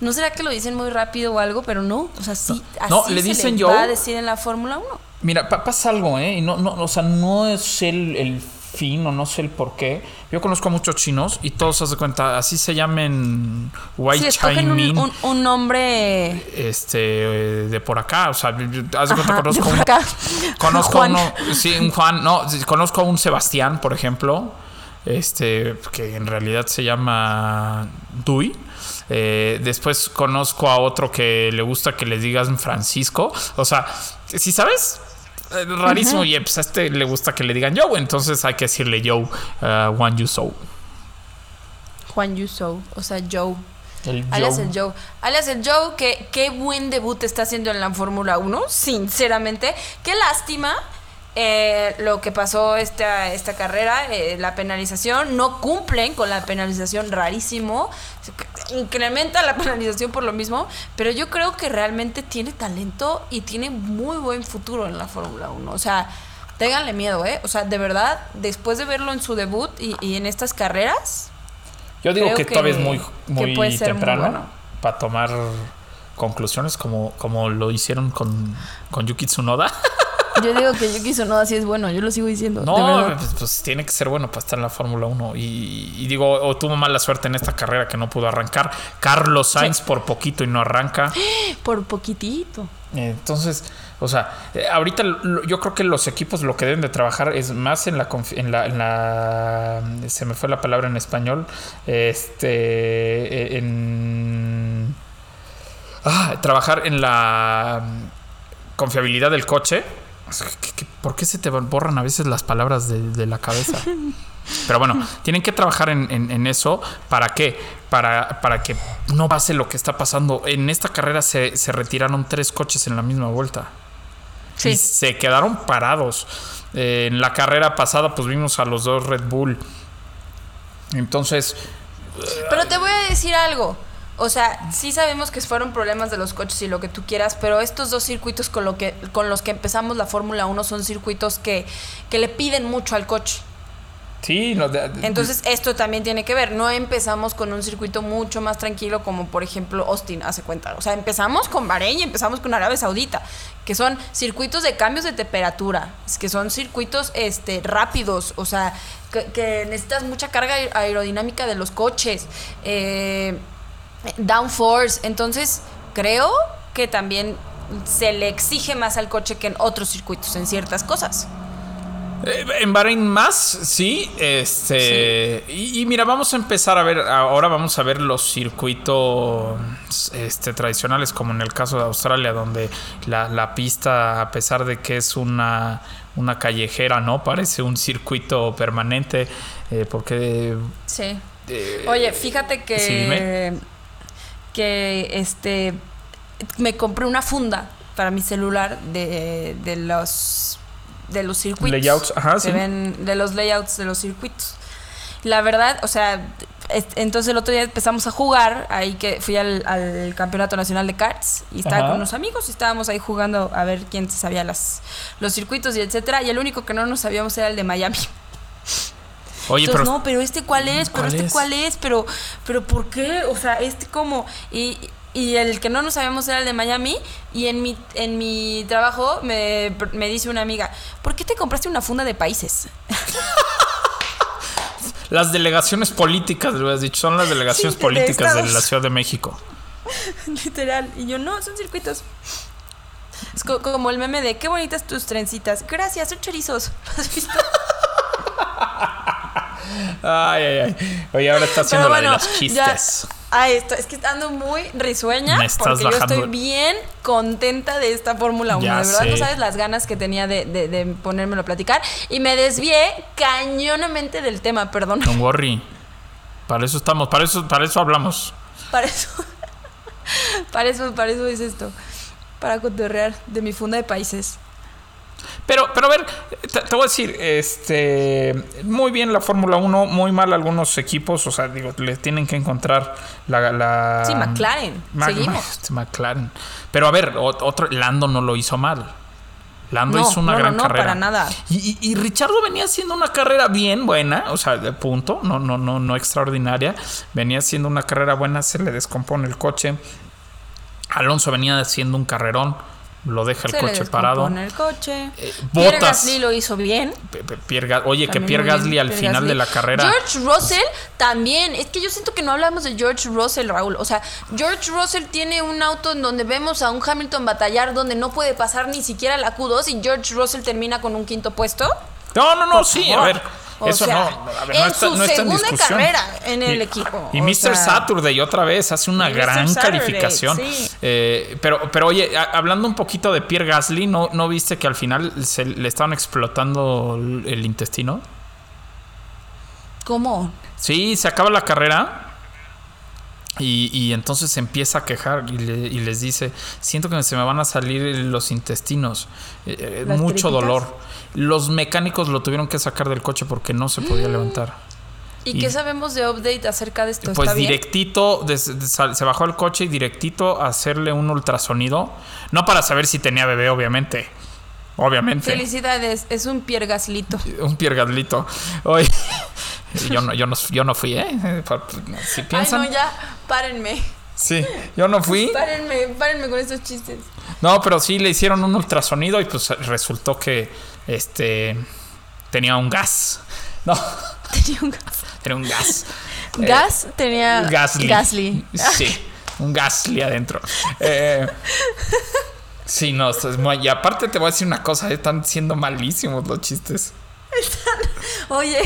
¿No será que lo dicen muy rápido o algo? Pero no, o sea, sí, así No, le se dicen le Joe. va a decir en la Fórmula 1. Mira, pa- pasa algo, ¿eh? Y no, no, o sea, no es el, el fin o no sé el por qué. Yo conozco a muchos chinos y todos, haz de cuenta, así se llamen White Sí, un, un, un nombre... este, de por acá. O sea, haz de cuenta, Ajá, conozco de por acá. [LAUGHS] Conozco Juan. uno, sí, un Juan, no, conozco a un Sebastián, por ejemplo, este, que en realidad se llama Dui. Eh, después conozco a otro que le gusta que le digan Francisco. O sea, si sabes, Eh, rarísimo. Y pues a este le gusta que le digan Joe, entonces hay que decirle Joe, uh, Juan Yusou. Juan Yusou, o sea, Joe. El Alias el Joe. Alias el Joe, que qué buen debut está haciendo en la Fórmula 1, sinceramente. Qué lástima eh, lo que pasó esta, esta carrera, eh, la penalización. No cumplen con la penalización, rarísimo. Incrementa la [LAUGHS] penalización por lo mismo. Pero yo creo que realmente tiene talento y tiene muy buen futuro en la Fórmula 1. O sea, ténganle miedo, ¿eh? O sea, de verdad, después de verlo en su debut y, y en estas carreras, Yo digo que, que- todavía es muy, muy temprano bueno. para tomar conclusiones como, como lo hicieron con, con Yuki Tsunoda. [LAUGHS] Yo digo que Yuki Tsunoda sí es bueno, yo lo sigo diciendo. No, pues, pues tiene que ser bueno para estar en la Fórmula 1. Y, y digo, o tuvo mala suerte en esta carrera que no pudo arrancar. Carlos Sainz por poquito y no arranca. [GASPS] Por poquitito. Entonces, o sea, eh, ahorita yo creo que los equipos lo que deben de trabajar es más en la, en la, en la- se me fue la palabra en español, este, eh, en, ah, trabajar en la confiabilidad del coche. ¿Qué- qué- ¿Por qué se te borran a veces las palabras de, de la cabeza? [LAUGHS] Pero bueno, tienen que trabajar en, en- en eso. ¿Para qué? Para, para que no pase lo que está pasando. En esta carrera se, se retiraron tres coches en la misma vuelta. Sí. Y se quedaron parados. Eh, en la carrera pasada, pues vimos a los dos Red Bull. Entonces, Pero te voy a decir algo. O sea, sí sabemos que fueron problemas de los coches y lo que tú quieras, pero estos dos circuitos con, lo que, con los que empezamos la Fórmula 1 son circuitos que, que le piden mucho al coche. sí, no, de- Entonces, esto también tiene que ver. No empezamos con un circuito mucho más tranquilo como, por ejemplo, Austin, hace cuenta. O sea, empezamos con Bahrein y empezamos con Arabia Saudita, que son circuitos de cambios de temperatura, que son circuitos este, rápidos, o sea, que, que necesitas mucha carga aer- aerodinámica de los coches, eh, downforce. Entonces, creo que también se le exige más al coche que en otros circuitos, en ciertas cosas. Eh, En Bahrein más, sí. Este. Y, y mira, vamos a empezar a ver. Ahora vamos a ver los circuitos este, tradicionales, como en el caso de Australia, donde la, la pista, a pesar de que es una, una callejera, ¿no? Parece un circuito permanente. eh, porque. Sí. eh, Oye, fíjate que. sí, dime. Que este. Me compré una funda para mi celular de, de los. De los circuitos. Layouts, ajá, sí. ven de los layouts de los circuitos. La verdad, o sea, es- entonces el otro día empezamos a jugar, ahí que fui al, al campeonato nacional de karts y estaba Ajá. con unos amigos y estábamos ahí jugando a ver quién se sabía las, los circuitos y etcétera. Y el único que no nos sabíamos era el de Miami. Oye, Entonces, pero. no, pero este cuál es, pero ¿Cuál este es? cuál es, pero, pero ¿por qué? O sea, este cómo. Y, y el que no nos sabíamos era el de Miami. Y en mi, en mi trabajo me, me dice una amiga, ¿por qué te compraste una funda de países? [LAUGHS] Las delegaciones políticas, le hubieras dicho, son las delegaciones Sí, políticas de la Ciudad de México. [LAUGHS] Literal. Y yo, no, son circuitos. Es co- como el meme de qué bonitas tus trencitas. Gracias, son chorizos. [LAUGHS] ¿Has visto? Ay, ay, ay. Oye, ahora está haciendo la de los ya- chistes. Ay, esto, es que ando muy risueña porque yo estoy bien contenta de esta Fórmula 1. Ya de verdad, sé. no sabes las ganas que tenía de, de, de ponérmelo a platicar. Y me desvié cañonamente del tema, perdón. Don't worry. Para eso estamos, para eso, para eso hablamos. Para eso, [LAUGHS] para eso, para eso es esto. Para cotorrear de mi funda de países. Pero, pero a ver, te, te voy a decir, este, muy bien la Fórmula 1, muy mal algunos equipos, o sea, digo, le tienen que encontrar la... la Sí, McLaren. Seguimos. Este, McLaren. Pero a ver, otro, Lando no lo hizo mal. Lando No, hizo una no, gran no, carrera. para nada. Y, y, y Richardo venía haciendo una carrera bien buena, o sea, de punto, no, no, no, no extraordinaria. Venía haciendo una carrera buena, se le descompone el coche. Alonso venía haciendo un carrerón, lo deja el le coche parado. el coche. Eh, Pierre. Gasly lo hizo bien. Pierre Ga- Oye, que Pierre bien, Gasly al Pierre final Gasly. de la carrera. George Russell también. Es que yo siento que no hablamos de George Russell, Raúl. O sea, George Russell tiene un auto en donde vemos a un Hamilton batallar donde no puede pasar ni siquiera la Q2 y George Russell termina con un quinto puesto. No, no, no, Por sí, favor. a ver. O eso sea, no. A ver, en no está, su no está en segunda discusión. carrera en el Y- equipo, Y Mr. sea. Saturday otra vez hace una gran Saturday, calificación. sí. Eh, pero, pero oye, a- hablando un poquito de Pierre Gasly, ¿no, ¿no viste que al final se le estaban explotando el intestino? ¿Cómo? Sí, se acaba la carrera. Y, y entonces se empieza a quejar y, le- y les dice, siento que se me van a salir los intestinos, Eh, eh, ¿Las mucho tripitas? dolor. Los mecánicos lo tuvieron que sacar del coche porque no se podía levantar. ¿Y, Y- qué sabemos de update acerca de esto? Pues ¿Está bien? directito, des- des- sal- se bajó el coche y directito a hacerle un ultrasonido. No para saber si tenía bebé, obviamente. Obviamente. Felicidades, es un Pierre Gaslito. Un piergadlito. Oye, [LAUGHS] yo no, yo no, yo no fui, ¿eh? Si piensan. Ay, no, ya, párenme. Sí, yo no fui. [LAUGHS] Párenme, párenme con estos chistes. No, pero sí le hicieron un ultrasonido y pues resultó que este tenía un gas. No, Tenía un gas. [LAUGHS] tenía un gas. Gas tenía Gasly. Gasly. Sí, un Gasly adentro. Eh, sí, no, esto es muy- y aparte te voy a decir una cosa, eh, están siendo malísimos los chistes. Oye,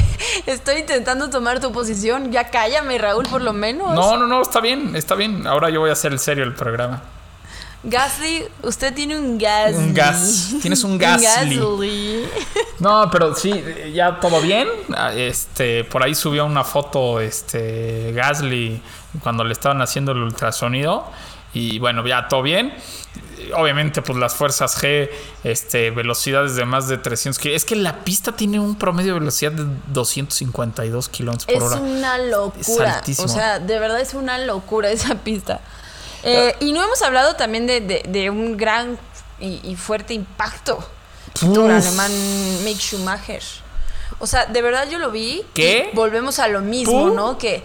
estoy intentando tomar tu posición. Ya cállame, Raúl, por lo menos. No, no, no, está bien, está bien. Ahora yo voy a hacer el serio el programa. Gasly, usted tiene un Gasly. Un gas. Tienes [LAUGHS] un Gasly. Gasly. No, pero sí, ya todo bien. Ah, Este, por ahí subió una foto, este, Gasly, cuando le estaban haciendo el ultrasonido. Y bueno, ya todo bien. Obviamente, pues las fuerzas G, este, velocidades de más de 300 kilómetros. Es que la pista tiene un promedio de velocidad de 252 kilómetros por Es hora. una Es locura. altísimo. O sea, de verdad es una locura esa pista. Eh, y no hemos hablado también de, de- de un gran y, y fuerte impacto por Uf. alemán Mick Schumacher. O sea, de verdad yo lo vi. ¿Qué? y volvemos a lo mismo, ¿no? Que,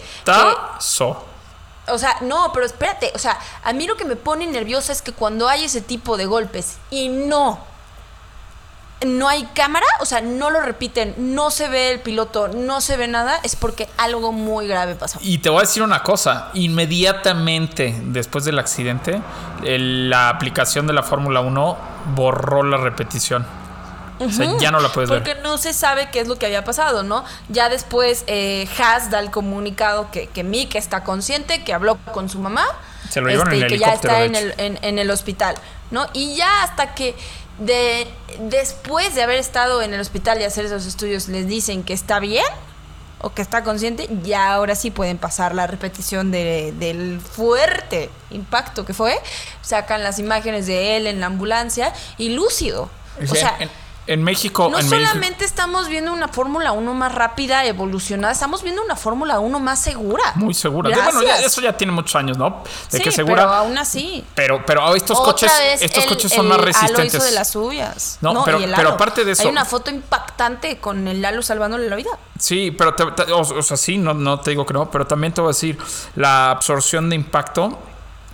o sea, no, pero espérate, o sea, a mí lo que me pone nerviosa es que cuando hay ese tipo de golpes y no, no hay cámara, o sea, no lo repiten, no se ve el piloto, no se ve nada, es porque algo muy grave pasó. Y te voy a decir una cosa, inmediatamente después del accidente, el- la aplicación de la Fórmula 1 borró la repetición. O sea, ya no la puedes Porque ver. no se sabe qué es lo que había pasado, ¿no? Ya después eh, Haas da el comunicado que, que Mick está consciente, que habló con su mamá. Se lo llevaron en y que ya está el, en el hospital, ¿no? Y ya hasta que de, después de haber estado en el hospital y hacer esos estudios les dicen que está bien o que está consciente, ya ahora sí pueden pasar la repetición de- del fuerte impacto que fue. Sacan las imágenes de él en la ambulancia y lúcido. O sea, en, en México, no en México- solamente estamos viendo una Fórmula 1 más rápida, evolucionada, estamos viendo una Fórmula 1 más segura. muy segura. Gracias. Bueno, ya- eso ya tiene muchos años, ¿no? De sí, que segura. pero aún así. Pero, pero estos Otra coches, estos el- coches son el más Halo resistentes. hizo de las suyas. No, pero- pero aparte de eso- Hay una foto impactante con el Lalo salvándole la vida. Sí, pero te- te- o, o sea, sí, no, no te digo que no, pero también te voy a decir, la absorción de impacto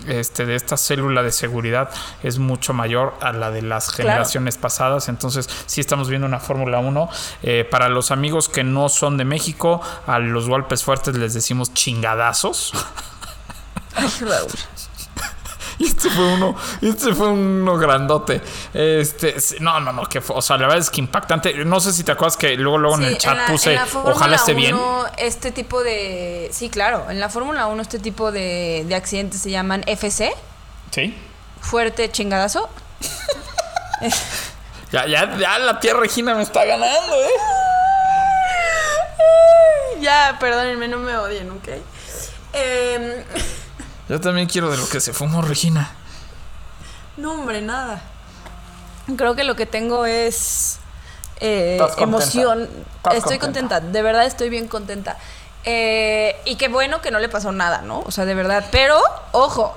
este, de esta célula de seguridad es mucho mayor a la de las generaciones pasadas. Entonces, sí estamos viendo una Fórmula 1. Eh, para los amigos que no son de México, a los golpes fuertes les decimos chingadazos. [LAUGHS] [LAUGHS] este fue uno, este fue uno grandote. Este, no, no, no, que fue, o sea, la verdad es que impactante. No sé si te acuerdas que luego, luego en el chat la- puse, ojalá esté bien. 1, Este tipo de. Sí, claro. En la Fórmula 1, este tipo de, de accidentes se llaman FC. Sí. Fuerte chingadazo. Ya, ya, ya la tía Regina me está ganando, ¿eh? [LAUGHS] Ya, perdónenme, no me odien, ¿ok? Em, [LAUGHS] Yo también quiero de lo que se fumó Regina. no, hombre, nada. Creo que lo que tengo es eh, emoción. Estoy contenta. contenta. de verdad estoy bien contenta. Eh, y qué bueno que no le pasó nada, ¿no? O sea, de verdad. Pero, ojo,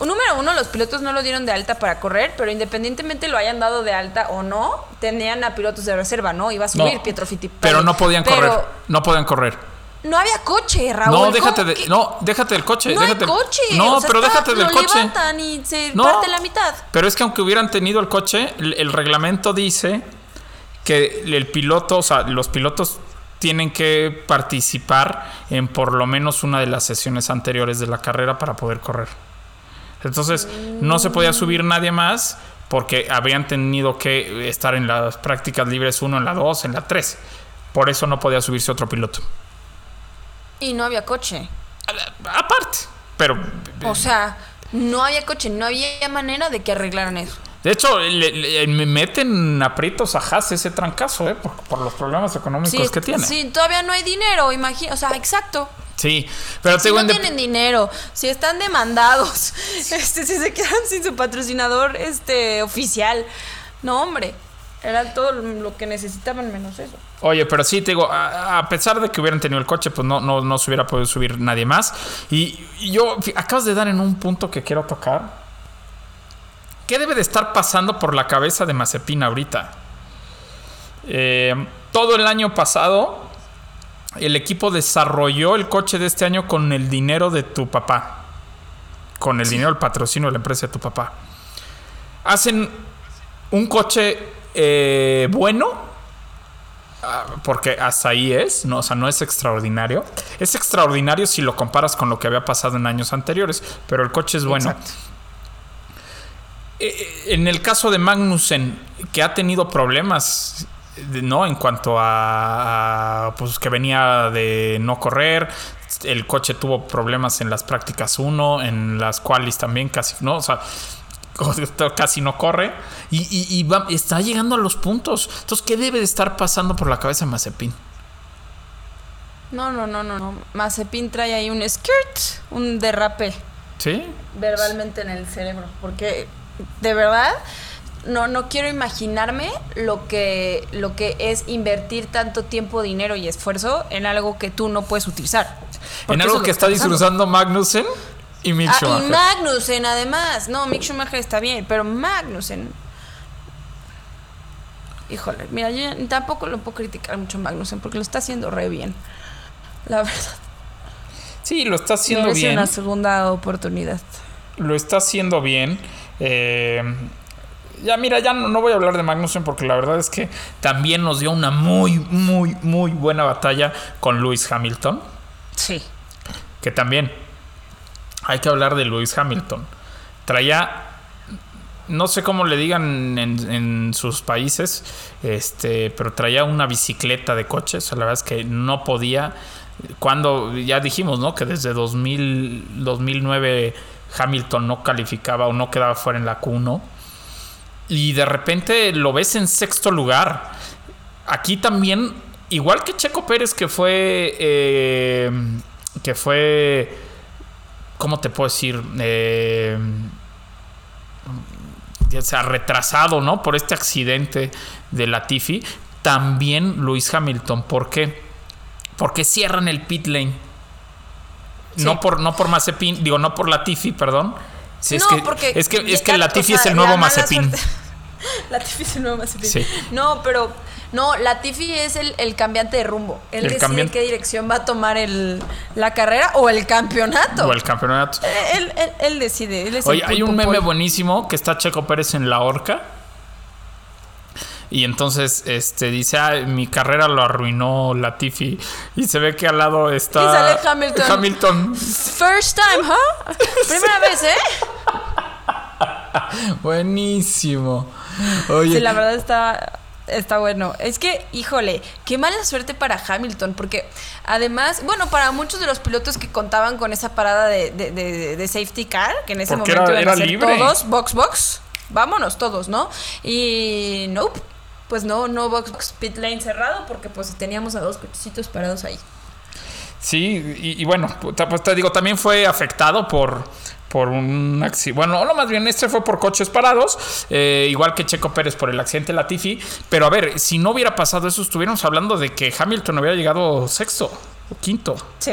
Número uno, los pilotos no lo dieron de alta para correr, pero independientemente lo hayan dado de alta o no, tenían a pilotos de reserva, ¿no? Iba a subir No, Pietro Fittipaldi. Pero no podían Pero correr. No podían correr. No había coche, Raúl. No, ¿cómo déjate de, que- no, déjate del coche. No hay déjate del- coche. No, o sea, pero está- déjate del lo coche. levantan y se No, parte la mitad. Pero es que aunque hubieran tenido el coche, el, el reglamento dice que el piloto, o sea, los pilotos tienen que participar en por lo menos una de las sesiones anteriores de la carrera para poder correr. Entonces, no se podía subir nadie más porque habrían tenido que estar en las prácticas libres 1, en la 2, en la 3. Por eso no podía subirse otro piloto. Y no había coche. Aparte, pero O sea, no había coche, no había manera de que arreglaran eso. De hecho, le, le- me meten aprietos a Haas ese trancazo, ¿eh? Por, por los problemas económicos Sí, que tiene. sí, todavía no hay dinero, imagina, o sea, exacto. Sí, pero Si no tienen dinero, si están demandados, [LAUGHS] este, si se quedan sin su patrocinador este, oficial. No, hombre, era todo lo que necesitaban menos eso. Oye, pero sí, te digo, a, a pesar de que hubieran tenido el coche, pues no, no, no se hubiera podido subir nadie más. Y, y yo, acabas de dar en un punto que quiero tocar. ¿Qué debe de estar pasando por la cabeza de Mazepin ahorita? Eh, todo el año pasado, el equipo desarrolló el coche de este año con el dinero de tu papá. Con el dinero del patrocinio de la empresa de tu papá. Hacen un coche eh, bueno, ah, porque hasta ahí es, no, o sea, no es extraordinario. Es extraordinario si lo comparas con lo que había pasado en años anteriores, pero el coche es bueno. Exacto. Eh, En el caso de Magnussen, que ha tenido problemas, ¿no? En cuanto a, a, pues que venía de no correr, el coche tuvo problemas en las prácticas 1, en las qualis también casi, ¿no? O sea, [LAUGHS] casi no corre y, y- y va- está llegando a los puntos. Entonces, ¿qué debe de estar pasando por la cabeza de Mazepin? No, no, no, no, no. Mazepin trae ahí un skirt, un derrape ¿Sí? verbalmente en el cerebro. Porque, de verdad, no, no quiero imaginarme lo que, lo que es invertir tanto tiempo, dinero y esfuerzo en algo que tú no puedes utilizar. En algo que está disfrutando Magnussen y Mick Ah, y Schumacher. Magnussen, además. No, Mick Schumacher está bien, pero Magnussen. Híjole, mira, yo tampoco lo puedo criticar mucho a Magnussen porque lo está haciendo re bien. La verdad. Sí, lo está haciendo merece bien. una segunda oportunidad. lo está haciendo bien. Eh, ya mira, ya no, no voy a hablar de Magnussen porque la verdad es que también nos dio una muy, muy, muy buena batalla con Lewis Hamilton. Sí. Que también hay que hablar de Lewis Hamilton. Traía, no sé cómo le digan en, sus países, este, pero traía una bicicleta de coches. La verdad es que no podía. Cuando ya dijimos, ¿no? Que desde 2000, 2009 Hamilton no calificaba o no quedaba fuera en la Q1. Y de repente lo ves en sexto lugar. Aquí también, igual que Checo Pérez, que fue. eh, que fue. ¿Cómo te puedo decir? Eh, ya sea retrasado, ¿no? Por este accidente de Latifi. También Luis Hamilton. ¿Por qué? Porque cierran el pit lane. No por, no por Mazepin, digo, no por Latifi, perdón. Sí, es no, que, porque. es que, es que Latifi o es sea, el nuevo la Mazepin. Latifi [LAUGHS] es el nuevo Mazepin. No, pero. No, Latifi es el, el cambiante de rumbo. Él El decide cambiante. qué dirección va a tomar el, la carrera o el campeonato. O el campeonato. Eh, Él, él- él decide. Él es Oye, el hay un meme buenísimo que está Checo Pérez en la horca. Y entonces este dice, ah, mi carrera lo arruinó Latifi. Y se ve que al lado está Y sale Hamilton. Hamilton. First time, ¿huh? [LAUGHS] Primera vez, ¿eh? Buenísimo. Oye, Sí, la verdad está, está bueno. Es que, híjole, qué mala suerte para Hamilton, porque además, bueno, para muchos de los pilotos que contaban con esa parada de, de- de- de safety car, que en ese Porque momento era- iban a era ser libre. todos, box, box, vámonos todos, ¿no? Y nope, pues no, no box, box, pit lane cerrado, porque pues teníamos a dos cochecitos parados ahí. Sí, y, y bueno, pues te digo, también fue afectado por, por un accidente. Bueno, no, más bien este fue por coches parados, eh, igual que Checo Pérez por el accidente Latifi. Pero a ver, si no hubiera pasado eso, estuviéramos hablando de que Hamilton hubiera llegado sexto o quinto. Sí.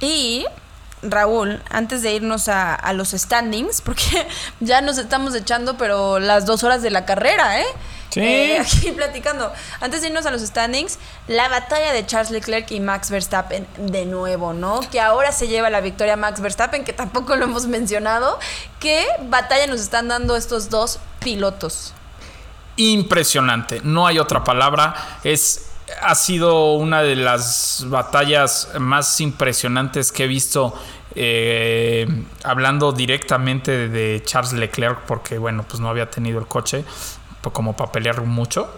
Y Raúl, antes de irnos a, a los standings, porque [LAUGHS] ya nos estamos echando, pero las dos horas de la carrera, ¿eh? Sí. Eh, [LAUGHS] aquí platicando. Antes de irnos a los standings, la batalla de Charles Leclerc y Max Verstappen de nuevo, ¿no? Que ahora se lleva la victoria Max Verstappen, que tampoco lo hemos [LAUGHS] mencionado. ¿Qué batalla nos están dando estos dos pilotos? impresionante. No hay otra palabra. Es ha sido una de las batallas más impresionantes que he visto. eh, hablando directamente de, Charles Leclerc, porque bueno, pues no había tenido el coche como para pelear mucho.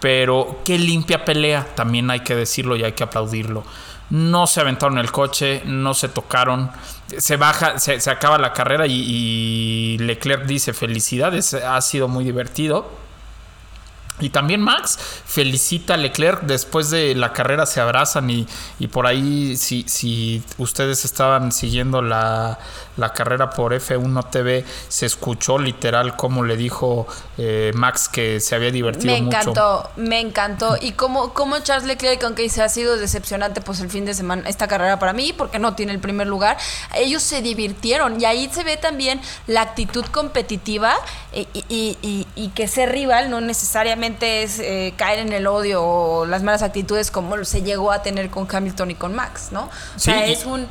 Pero qué limpia pelea, también hay que decirlo y hay que aplaudirlo. No se aventaron el coche, no se tocaron. Se baja, se, acaba la carrera y, y Leclerc dice felicidades, ha sido muy divertido. Y también Max felicita a Leclerc después de la carrera, se abrazan y, y por ahí si, si ustedes estaban siguiendo la, la carrera por F1 TV, se escuchó literal cómo le dijo eh, Max que se había divertido Me mucho. encantó, me encantó. Y como, como Charles Leclerc, aunque se ha sido decepcionante pues el fin de semana, esta carrera para mí, porque no tiene el primer lugar, ellos se divirtieron. Y ahí se ve también la actitud competitiva y, y- y- y que ser rival no necesariamente es eh, caer en el odio o las malas actitudes como se llegó a tener con Hamilton y con Max, ¿no? O Sí, sea, es un...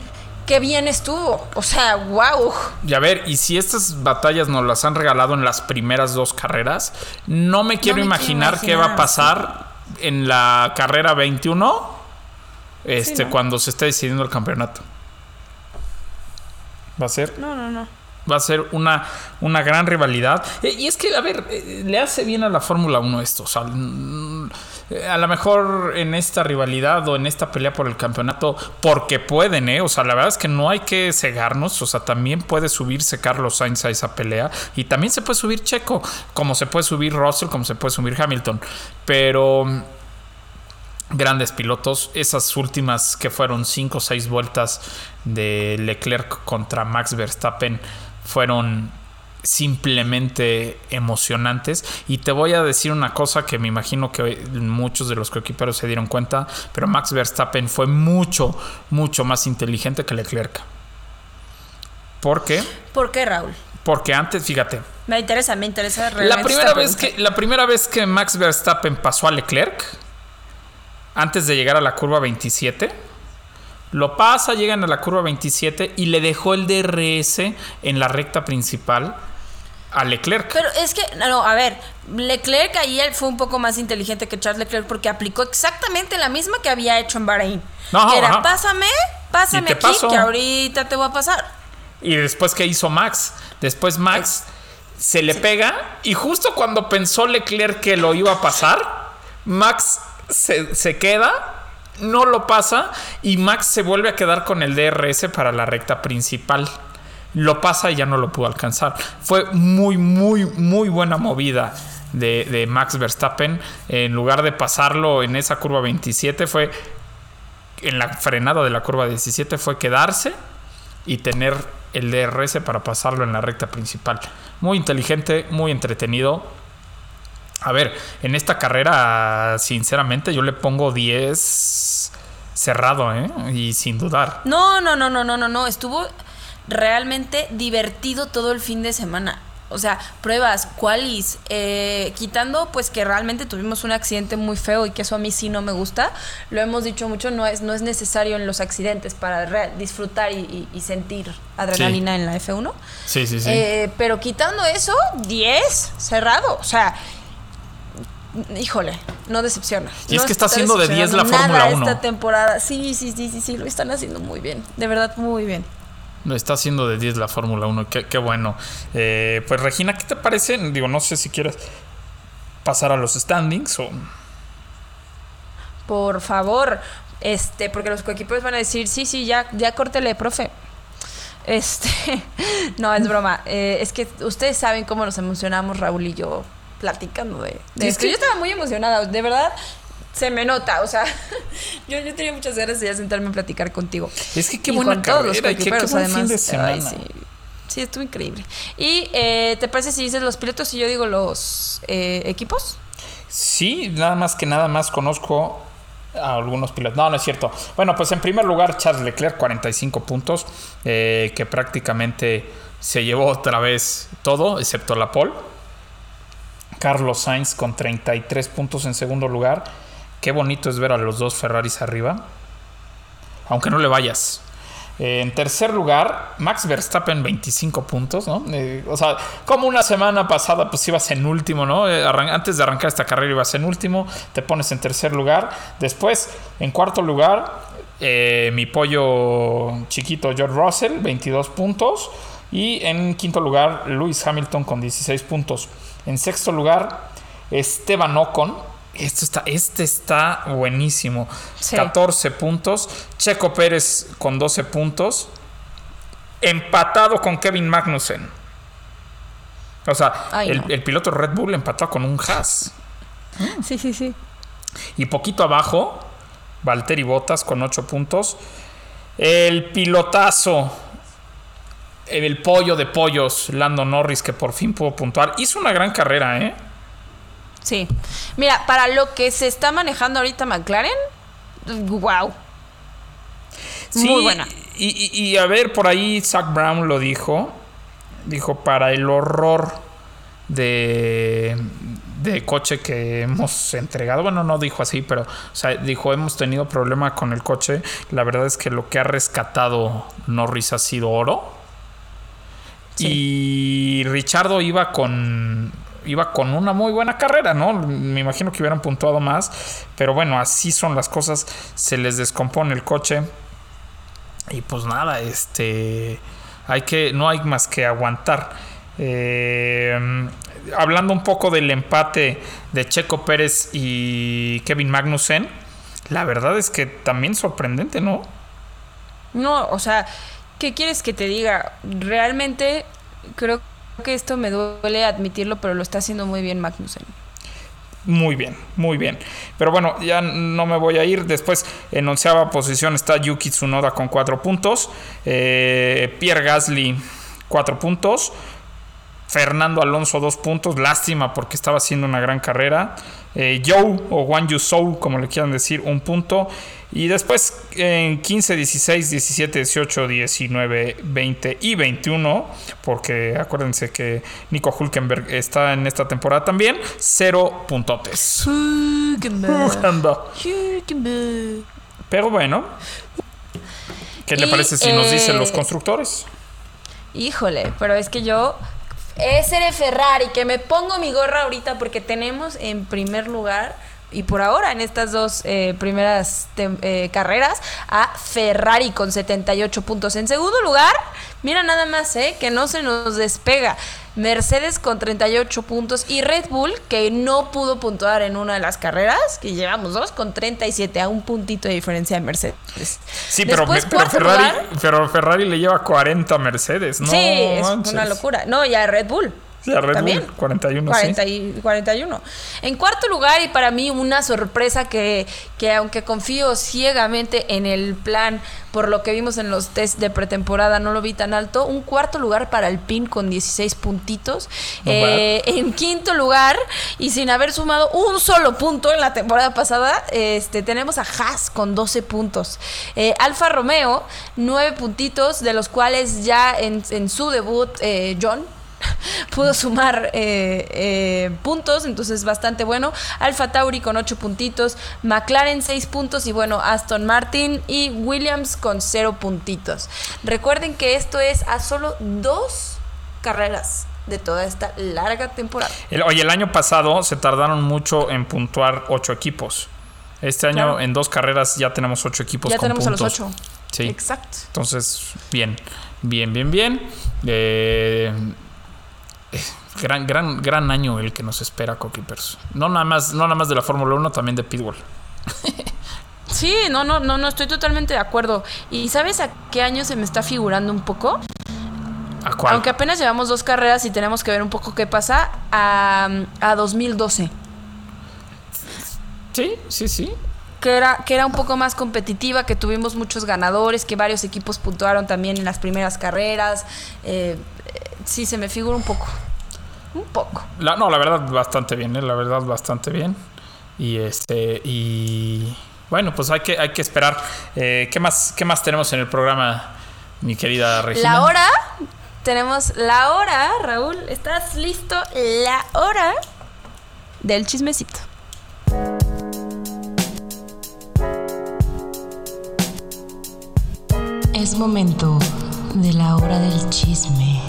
Qué bien estuvo. O sea, wow. Y a ver, y si estas batallas nos las han regalado en las primeras dos carreras, no me quiero me quiero imaginar qué va a pasar en la carrera 21, este, ¿no? cuando se esté decidiendo el campeonato. Va a ser, No, no, no. Va a ser una, una gran rivalidad. Eh, Y es que, a ver, eh, le hace bien a la Fórmula 1 esto. O sea, mm, eh, a lo mejor en esta rivalidad o en esta pelea por el campeonato, porque pueden, ¿eh? O sea, la verdad es que no hay que cegarnos. O sea, también puede subirse Carlos Sainz a esa pelea. Y también se puede subir Checo, como se puede subir Russell, como se puede subir Hamilton. Pero mm, grandes pilotos. Esas últimas que fueron 5 o 6 vueltas de Leclerc contra Max Verstappen fueron simplemente emocionantes. Y te voy a decir una cosa que me imagino que muchos de los coequiperos se dieron cuenta, pero Max Verstappen fue mucho, mucho más inteligente que Leclerc. ¿Por qué? ¿Por qué, Raúl? Porque antes, fíjate, Me interesa, me interesa la realmente primera, esta vez pregunta. que, la primera vez que Max Verstappen pasó a Leclerc, antes de llegar a la curva 27, lo pasa, llegan a la curva 27 y le dejó el DRS en la recta principal a Leclerc. Pero es que, no, a ver, Leclerc ahí él fue un poco más inteligente que Charles Leclerc porque aplicó exactamente la misma que había hecho en Bahrein. No, que era, ajá. pásame, pásame aquí, paso. que ahorita te voy a pasar. Y después, ¿qué hizo Max? Después Max se le pega y justo cuando pensó Leclerc que lo iba a pasar, Max se, se queda, no lo pasa y Max se vuelve a quedar con el DRS para la recta principal. Lo pasa y ya no lo pudo alcanzar. Fue muy, muy, muy buena movida de, de Max Verstappen. En lugar de pasarlo en esa curva 27, fue en la frenada de la curva 17, fue quedarse y tener el DRS para pasarlo en la recta principal. Muy inteligente, muy entretenido. A ver, en esta carrera, sinceramente, yo le pongo 10 cerrado, ¿eh? Y sin dudar. No, no, no, no, no, no, no. Estuvo realmente divertido todo el fin de semana. O sea, pruebas, qualis, eh, quitando pues que realmente tuvimos un accidente muy feo y que eso a mí sí no me gusta. Lo hemos dicho mucho, no es, no es necesario en los accidentes para disfrutar y, y- y sentir adrenalina en la F1. Sí, sí, sí. Eh, pero quitando eso, 10 cerrado. O sea, híjole, no decepciona. Y es que está haciendo de 10 la Fórmula nada 1. Esta temporada, sí, sí, sí, sí, sí, lo están haciendo muy bien. De verdad, muy bien. Lo está haciendo de 10 la Fórmula 1. Qué, qué bueno. Eh, pues Regina, ¿qué te parece? Digo, no sé si quieres pasar a los standings o... Por favor, este, porque los coequiperos van a decir, sí, sí, ya, ya córtele, profe. Este, [LAUGHS] no, es broma. Eh, es que ustedes saben cómo nos emocionamos, Raúl y yo, platicando de, de Es esto. que- Yo estaba muy emocionada, de verdad, se me nota. O sea, [LAUGHS] yo, yo tenía muchas ganas de ya sentarme a platicar contigo. Es que qué Y buena con todos los qué- fin además. de semana. Ay, sí. Sí, estuvo increíble. ¿Y eh, te parece si dices los pilotos y yo digo los eh, equipos? Sí, nada más que nada más conozco a algunos pilotos. No, no es cierto. Bueno, pues en primer lugar, Charles Leclerc, 45 puntos, eh, que prácticamente se llevó otra vez todo, excepto la pole. Carlos Sainz con 33 puntos en segundo lugar. Qué bonito es ver a los dos Ferraris arriba. Aunque no le vayas. Eh, en tercer lugar, Max Verstappen 25 puntos, ¿no? Eh, o sea, como una semana pasada pues ibas en último, ¿no? Eh, antes de arrancar esta carrera ibas en último, te pones en tercer lugar. Después, en cuarto lugar, mi pollo chiquito George Russell, 22 puntos. Y en quinto lugar, Lewis Hamilton con 16 puntos. En sexto lugar, Esteban Ocon. Esto está, este está buenísimo. Sí. 14 puntos. Checo Pérez con 12 puntos. Empatado con Kevin Magnussen. O sea, Ay, el, no. el piloto Red Bull empató con un Haas. Sí, sí, sí. Y poquito abajo, Valtteri Bottas con 8 puntos. El pilotazo, el pollo de pollos, Lando Norris, que por fin pudo puntuar. Hizo una gran carrera, ¿eh? Sí. Mira, para lo que se está manejando ahorita McLaren, wow. Muy buena. Y, y- y a ver, por ahí Zach Brown lo dijo. Dijo, para el horror de, de coche que hemos entregado. Bueno, no dijo así, pero o sea, dijo, hemos tenido problema con el coche. La verdad es que lo que ha rescatado Norris ha sido oro. Y Richardo iba con iba con una muy buena carrera, ¿no? Me imagino que hubieran puntuado más, pero bueno, así son las cosas, se les descompone el coche y pues nada, este hay que no hay más que aguantar. Eh, hablando un poco del empate de Checo Pérez y Kevin Magnussen, la verdad es que también sorprendente, ¿no? No, o sea, ¿qué quieres que te diga? Realmente creo que esto me duele admitirlo, pero lo está haciendo muy bien Magnussen. Muy bien, muy bien. Pero bueno, ya no me voy a ir. Después, en onceava posición está Yuki Tsunoda con cuatro puntos. Eh, Pierre Gasly, cuatro puntos. Fernando Alonso, dos puntos. Lástima porque estaba haciendo una gran carrera. Eh, Joe o Juan Yu Zhou, como le quieran decir, un punto. Y después en 15, 16, 17, 18, 19, 20 y 21, porque acuérdense que Nico Hulkenberg está en esta temporada también, cero puntotes. [LAUGHS] Anda. Pero bueno, ¿qué le Y, parece si nos dicen eh, los constructores? Híjole, pero es que yo ese de Ferrari, que me pongo mi gorra ahorita porque tenemos en primer lugar y por ahora en estas dos eh, primeras eh, carreras a Ferrari con 78 puntos. En segundo lugar, mira nada más, eh, que no se nos despega. Mercedes con 38 puntos y Red Bull, que no pudo puntuar en una de las carreras, que llevamos dos, con 37, a un puntito de diferencia de Mercedes. Sí, pero, Después, pero, Ferrari, lugar, pero Ferrari le lleva 40 a Mercedes, ¿no? sí, es manches. una locura. No, ya Red Bull. [LAUGHS] Red También. Bull, 41, 40 sí. y 41. En cuarto lugar, y para mí una sorpresa que, que aunque confío ciegamente en el plan, por lo que vimos en los test de pretemporada, no lo vi tan alto, un cuarto lugar para el PIN con 16 puntitos. No Eh, en quinto lugar, y sin haber sumado un solo punto en la temporada pasada, este, tenemos a Haas con 12 puntos. Eh, Alfa Romeo, 9 puntitos, de los cuales ya en, en su debut, eh, John [LAUGHS] pudo sumar eh, eh, puntos, entonces bastante bueno. Alfa Tauri con 8 puntitos, McLaren 6 puntos y bueno, Aston Martin y Williams con 0 puntitos. Recuerden que esto es a solo dos carreras de toda esta larga temporada. El- oye, el año pasado se tardaron mucho en puntuar 8 equipos. Este año Claro. en dos carreras ya tenemos 8 equipos ya con tenemos puntos. a los 8. Sí. Exacto. Entonces, bien, bien, bien, bien. Eh, eh, [LAUGHS] gran, gran, gran año el que nos espera, Coquipers. No nada más, no nada más de la Fórmula 1, también de Pitbull. [LAUGHS] Sí, no, no, no, no, estoy totalmente de acuerdo. ¿Y sabes a qué año se me está figurando un poco? ¿A cuál? Aunque apenas llevamos dos carreras y tenemos que ver un poco qué pasa, a, a 2012. Sí, sí, sí. Que era, que era un poco más competitiva, que tuvimos muchos ganadores, que varios equipos puntuaron también en las primeras carreras. Eh, eh, sí, se me figura un poco. Un poco. La- no, la verdad, bastante bien, ¿eh? la verdad, bastante bien. Y este, y. Bueno, pues hay que, hay que esperar. Eh, ¿qué, más, ¿Qué más tenemos en el programa, mi querida Regina? La hora, tenemos la hora, Raúl, ¿estás listo? La hora del chismecito. Es momento de la hora del chisme.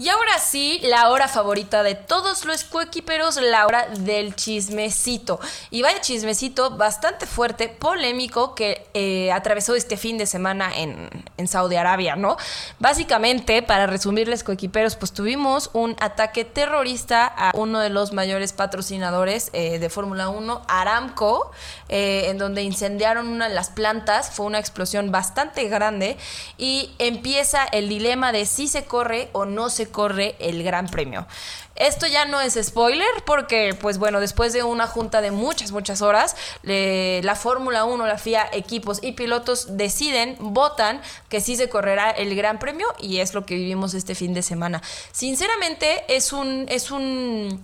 Y ahora sí, la hora favorita de todos los coequiperos, la hora del chismecito. Y vaya chismecito bastante fuerte, polémico, que eh, atravesó este fin de semana en, en Saudi Arabia, ¿no? Básicamente, para resumirles coequiperos, pues tuvimos un ataque terrorista a uno de los mayores patrocinadores eh, de Fórmula 1, Aramco, eh, en donde incendiaron una de las plantas, fue una explosión bastante grande y empieza el dilema de si se corre o no se corre el Gran Premio. Esto ya no es spoiler porque, pues bueno, después de una junta de muchas, muchas horas, la Fórmula 1, la FIA, equipos y pilotos deciden, votan que sí se correrá el Gran Premio y es lo que vivimos este fin de semana. Sinceramente, es un... Es un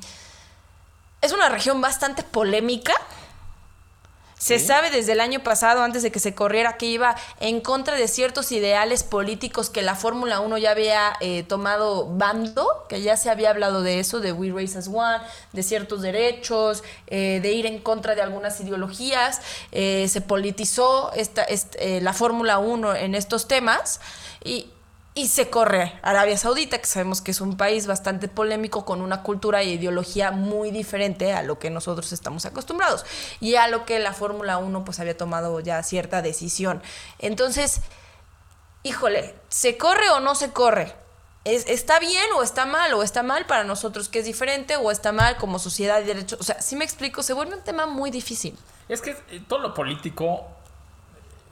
es una región bastante polémica. Se sabe desde el año pasado, antes de que se corriera, que iba en contra de ciertos ideales políticos que la Fórmula 1 ya había eh, tomado bando, que ya se había hablado de eso, de We Race as One, de ciertos derechos, eh, de ir en contra de algunas ideologías. Eh, se politizó esta, est- eh, la Fórmula 1 en estos temas y, y se corre Arabia Saudita, que sabemos que es un país bastante polémico con una cultura e ideología muy diferente a lo que nosotros estamos acostumbrados y a lo que la Fórmula 1 pues había tomado ya cierta decisión. Entonces, híjole, ¿se corre o no se corre? ¿Es- ¿Está bien o está mal? ¿O está mal para nosotros que es diferente? ¿O está mal como sociedad y derechos? O sea, si me explico, se vuelve un tema muy difícil. Es que eh, todo lo político,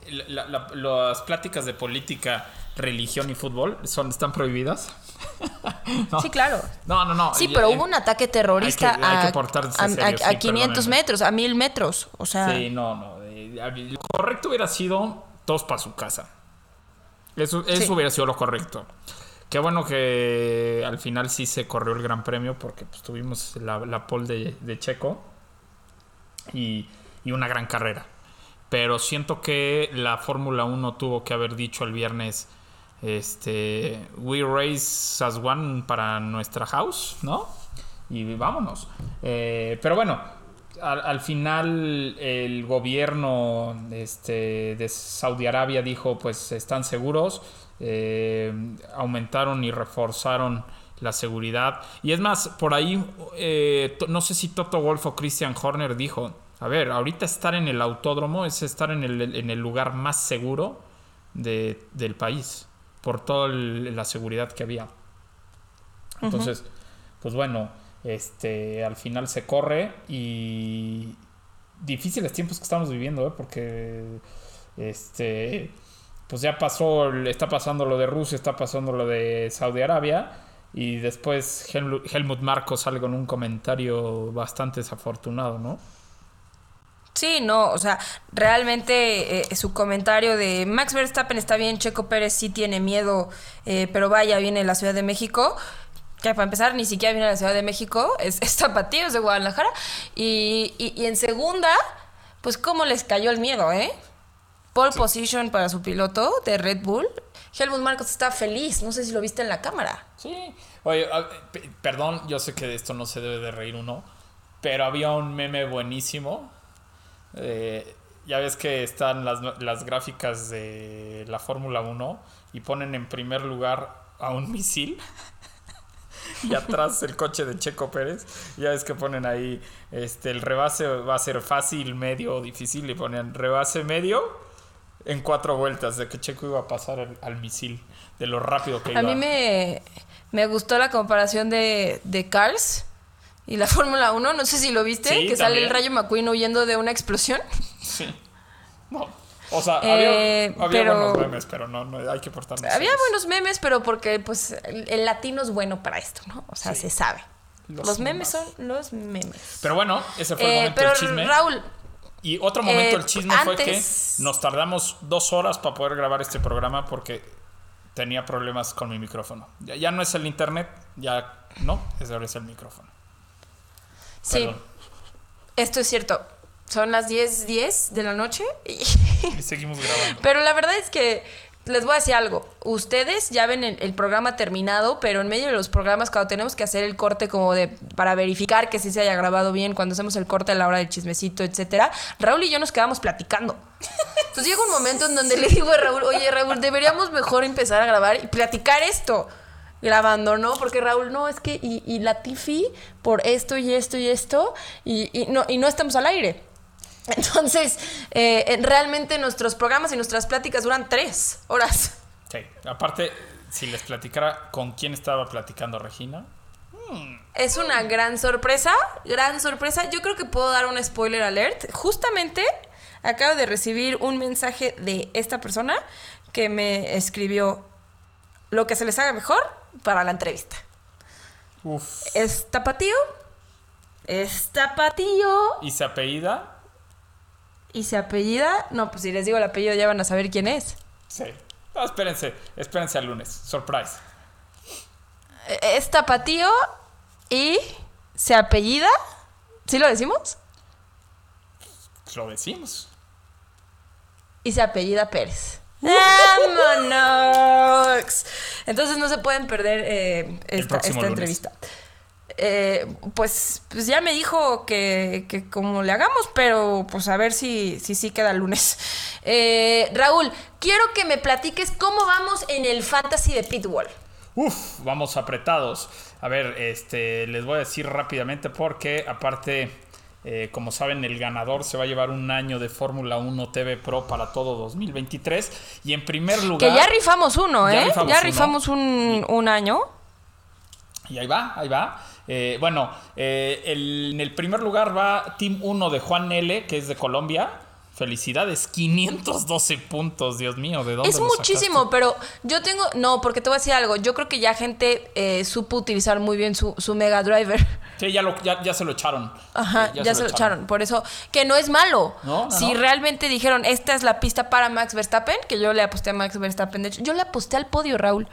la- la- las pláticas de política, religión y fútbol son, están prohibidas. [LAUGHS] No. Sí, claro. No, no, no. Sí, pero hubo un ataque terrorista hay que- hay que a, a- serio, a- sí, a 500 perdónenme. metros, a 1000 metros. O sea, Sí, no, no. eh, Lo correcto hubiera sido todos para su casa. Eso, eso Sí. hubiera sido lo correcto. Qué bueno que al final sí se corrió el Gran Premio porque pues, tuvimos la, la pole de, de Checo y, y una gran carrera. Pero siento que la Fórmula 1 tuvo que haber dicho el viernes, este, we race as one para nuestra house, ¿no? Y vámonos. Eh, pero bueno, al, al final el gobierno este, de Saudi Arabia dijo, pues están seguros, eh, aumentaron y reforzaron la seguridad. Y es más, por ahí, eh, no sé si Toto Wolf o Christian Horner dijo, a ver, ahorita estar en el autódromo es estar en el, en el lugar más seguro de- del país, por toda la seguridad que había. Entonces, pues bueno, este, al final se corre y difíciles tiempos que estamos viviendo, ¿eh? porque este, pues ya pasó, está pasando lo de Rusia, está pasando lo de Saudi Arabia y después Helmut, Helmut Marco sale con un comentario bastante desafortunado, ¿no? Sí, no, o sea, realmente eh, su comentario de Max Verstappen está bien, Checo Pérez sí tiene miedo, eh, pero vaya, viene de la Ciudad de México. Que para empezar, ni siquiera viene de la Ciudad de México, [LAUGHS] es, es Tapatío, es de Guadalajara. Y, y- y en segunda, pues cómo les cayó el miedo, ¿eh? Pole position para su piloto de Red Bull. Helmut Marcos está feliz, no sé si lo viste en la cámara. Sí. Oye, a- pe- perdón, yo sé que de esto no se debe de reír uno, pero había un meme buenísimo. Eh, ya ves que están las, las gráficas de la Fórmula 1 y ponen en primer lugar a un misil. [LAUGHS] Y atrás el coche de Checo Pérez. Ya ves que ponen ahí, este, el rebase va a ser fácil, medio o difícil. Y ponen rebase medio en cuatro vueltas de que Checo iba a pasar al, al misil, de lo rápido que iba. A mí me, me gustó la comparación de, de Cars y la [LAUGHS] Fórmula 1. No sé si lo viste, Sí, que sale el. Rayo McQueen huyendo de una explosión. Sí. No. O sea, Eh, había, pero- buenos memes, pero no, no hay que portarnos. Había serios. buenos memes, pero porque pues el, el latino es bueno para esto, ¿no? O sea, Sí. se sabe. Los Los, memes son los memes. Pero bueno, ese fue el Eh, momento pero del chisme. Raúl, y otro momento eh, del chisme fue que nos tardamos dos horas para poder grabar este programa porque tenía problemas con mi micrófono. Ya, ya no es el internet, ya no, es ahora es el micrófono. Sí. Perdón. Esto es cierto. Son las 10, 10 de la noche. y- [LAUGHS] Y seguimos grabando. Pero la verdad es que les voy a decir algo. Ustedes ya ven el, el programa terminado, pero en medio de los programas, cuando tenemos que hacer el corte como de para verificar que sí se haya grabado bien, cuando hacemos el corte a la hora del chismecito, etcétera, Raúl y yo nos quedamos platicando. Entonces llega un momento en donde le digo a Raúl, oye Raúl, deberíamos mejor empezar a grabar y platicar esto. Grabando, ¿no? Porque Raúl, no, es que, y, y la Tifi, por esto y esto y esto, y, y no, y no estamos al aire. Entonces, eh, eh, realmente nuestros programas y nuestras pláticas duran tres horas. Sí. Aparte, si les platicara con quién estaba platicando Regina. Es una gran sorpresa, gran sorpresa. Yo creo que puedo dar un spoiler alert. Justamente acabo de recibir un mensaje de esta persona que me escribió lo que se les haga mejor para la entrevista. Uf. ¿Es tapatío? Es tapatío. ¿Y se apellida? ¿Y se apellida? No, pues si les digo el apellido ya van a saber quién es. Sí. No, espérense, espérense al lunes. Surprise. Es tapatío y se apellida. ¿Sí lo decimos? Lo decimos. Y se apellida Pérez. ¡Vámonos! Entonces no se pueden perder eh, esta, entrevista. Eh, pues, pues ya me dijo que, que como le hagamos, pero pues a ver si si, sí queda el lunes. Eh, Raúl, quiero que me platiques cómo vamos en el fantasy de Pitbull. Uf, vamos apretados. A ver, este, les voy a decir rápidamente porque aparte, eh, como saben, el ganador se va a llevar un año de Fórmula 1 TV Pro para todo 2023. Y en primer lugar... Que ya rifamos uno, Ya ¿eh? rifamos ya uno. rifamos un, un año. Y ahí va, ahí va. Eh, bueno, eh, el- en el primer lugar va Team 1 de Juan L, que es de Colombia. Felicidades, 512 puntos, Dios mío, ¿de dónde Es muchísimo, pero yo tengo. No, porque te voy a decir algo. Yo creo que ya gente eh, supo utilizar muy bien su, su Mega Driver. Sí, ya, lo- ya, ya se lo echaron. Ajá, ya, se lo echaron. Por eso, que no es malo. No, no, si no. realmente dijeron, esta es la pista para Max Verstappen, que yo le aposté a Max Verstappen. De hecho, yo le aposté al podio, Raúl.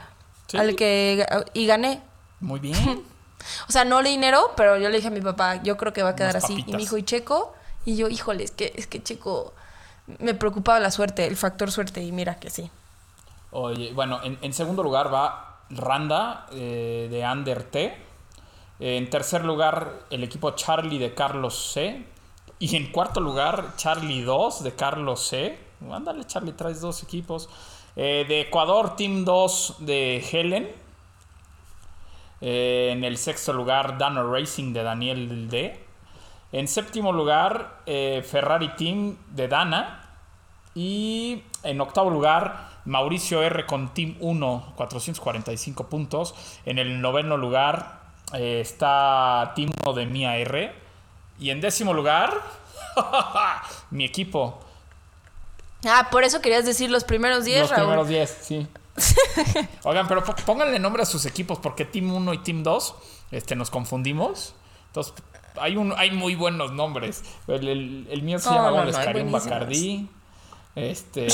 Sí. Al que. Y gané. Muy bien. [LAUGHS] O sea, no le dinero, pero yo le dije a mi papá, yo creo que va a quedar Unas así. Y me dijo, ¿y Checo? Y yo, híjole, es que, es que Checo. Me preocupaba la suerte, el factor suerte, y mira que sí. Oye, bueno, en, en segundo lugar va Randa eh, de Under T. En tercer lugar, el equipo Charlie de Carlos C. Y en cuarto lugar, Charlie 2 de Carlos C. Ándale, Charlie, traes dos equipos. Eh, de Ecuador, Team 2 de Helen. Eh, en el sexto lugar, Dano Racing de Daniel D. En séptimo lugar, eh, Ferrari Team de Dana. Y en octavo lugar, Mauricio R con Team 1, 445 puntos. En el noveno lugar eh, está Team 1 de Mia R. Y en décimo lugar, [LAUGHS] mi equipo. Ah, por eso querías decir los primeros 10, Los Raúl. primeros 10, sí. [LAUGHS] Oigan, pero pónganle nombre a sus equipos porque Team 1 y Team 2 este, nos confundimos. Entonces, hay, un, hay muy buenos nombres. El, el- el mío se No, llama no, no. Bacardí. Este,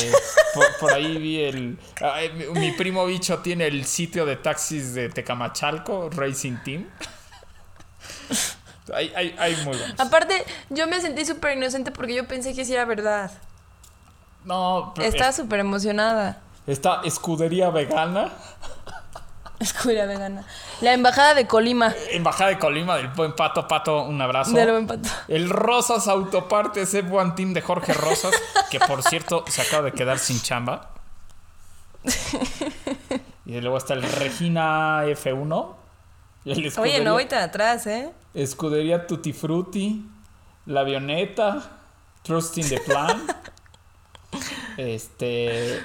por, por ahí vi el. ay, mi, mi primo bicho tiene el sitio de taxis de Tecamachalco, Racing Team. Hay, hay, hay muy buenos. Aparte, yo me sentí súper inocente porque yo pensé que sí era verdad. No, pero Estaba es- súper emocionada. esta escudería vegana. Escuela vegana. La embajada de Colima. Embajada de Colima del buen Pato. Pato, un abrazo. De lo empató. El Rosas Autopartes F1 Team de Jorge Rosas, que por cierto se acaba de quedar sin chamba. Y luego está el Regina F1. y el Oye, no voy tan atrás, ¿eh? Escudería Tutti Frutti. La Avioneta. Trusting the Plan. [LAUGHS] Este.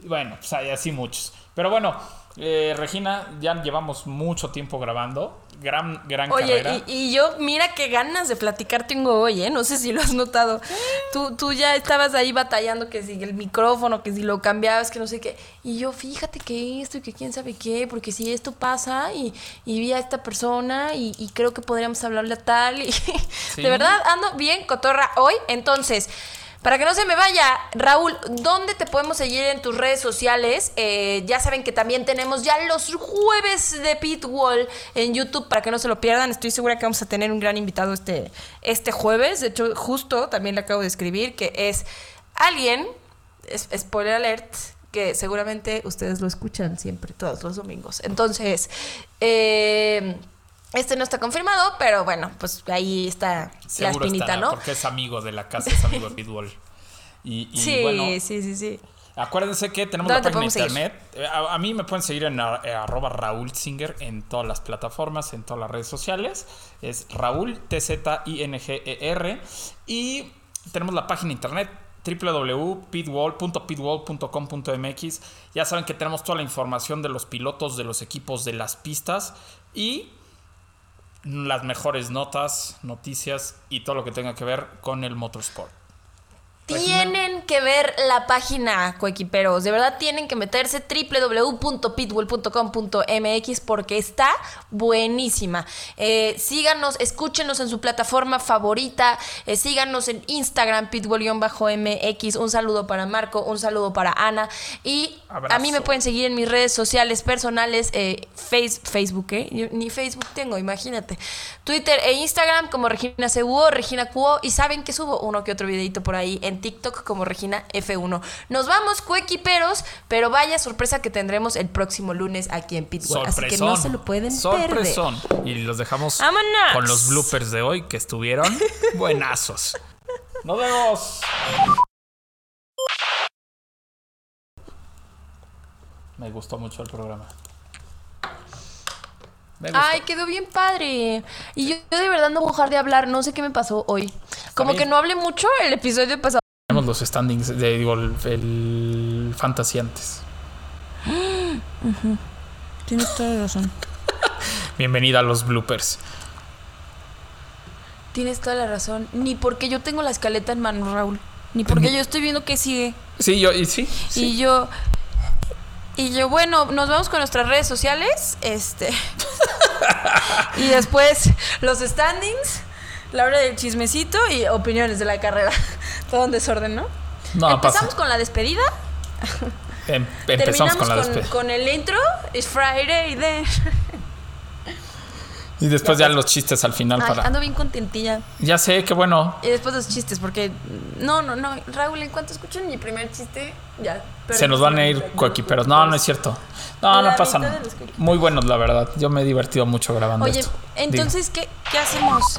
Bueno, pues hay así muchos. Pero bueno, eh, Regina, ya llevamos mucho tiempo grabando. Gran, gran Oye, carrera. y, y yo, mira qué ganas de platicar tengo hoy, ¿eh? No sé si lo has notado. Tú, tú ya estabas ahí batallando que si el micrófono, que si lo cambiabas, que no sé qué. Y yo, fíjate que esto y que quién sabe qué, porque si esto pasa y, y vi a esta persona y, y creo que podríamos hablarle a tal. [LAUGHS] Y de verdad ando bien cotorra hoy. Entonces, Para que no se me vaya, Raúl, ¿dónde te podemos seguir en tus redes sociales? Eh, ya saben que también tenemos ya los jueves de Pitwall en YouTube para que no se lo pierdan. Estoy segura que vamos a tener un gran invitado este, este jueves. De hecho, justo también le acabo de escribir que es alguien, es- spoiler alert, que seguramente ustedes lo escuchan siempre, todos los domingos. Entonces, eh, este no está confirmado, pero bueno, pues ahí está la espinita, estará, ¿no? Porque es amigo de la casa, es amigo de Pitbull. Y, y Sí, bueno, sí, sí, sí. acuérdense que tenemos la ¿Dónde te página de internet. Eh, A, a mí me pueden seguir en a- eh, arroba Raúl Singer en todas las plataformas, en todas las redes sociales. Es Raúl T-Z-I-N-G-E-R. Y tenemos la página de internet www.pitwall.pitwall.com.mx. Ya saben que tenemos toda la información de los pilotos, de los equipos, de las pistas y las mejores notas, noticias y todo lo que tenga que ver con el motorsport. Tienen que ver la página, coequiperos. De verdad tienen que meterse www.pitbull.com.mx porque está buenísima. Eh, síganos, escúchenos en su plataforma favorita. eh, síganos en Instagram, pitbull-mx. Un saludo para Marco, un saludo para Ana. Y Abrazo. a mí me pueden seguir en mis redes sociales personales, eh, face- Facebook, ¿eh? Yo ni Facebook tengo, imagínate. Twitter e Instagram como Regina Cuo, Regina Cuo. Y saben que subo uno que otro videito por ahí en TikTok como Regina F1. Nos vamos, cuequiperos, pero vaya sorpresa que tendremos el próximo lunes aquí en Pitbull. Así que no se lo pueden perder. Sorpresón. Y los dejamos ¡Vámonos! con los bloopers de hoy que estuvieron [LAUGHS] buenazos. Nos vemos. Me gustó mucho el programa. Ay, quedó bien padre. Y yo, yo de verdad no voy a dejar de hablar. No sé qué me pasó hoy. Como que no hablé mucho el episodio pasado. Tenemos los standings de digo, el, el fantasy antes. [GASPS] Tienes toda la razón. Bienvenida a los bloopers. Tienes toda la razón. Ni porque yo tengo la escaleta en mano, Raúl. Ni porque yo estoy viendo que sigue. Sí, yo, y sí, sí. Y yo. Y yo, bueno, nos vamos con nuestras redes sociales. Este. [LAUGHS] y después los standings, la hora del chismecito y opiniones de la carrera. Todo en desorden, ¿no? No, Empezamos pasa. con la despedida. Em- empezamos terminamos con la con, despedida. con el intro. It's Friday then. Y después ya los chistes al final Ay, para. ando bien contentilla. Ya sé, qué bueno. Y después los chistes, porque. No, no, no. Raúl, en cuanto escuchen mi primer chiste, ya. Se nos van a ir coequiperos. No, no es cierto. No, La no pasa nada. Muy buenos, la verdad. Yo me he divertido mucho grabando Oye, esto. entonces, ¿qué, ¿qué hacemos?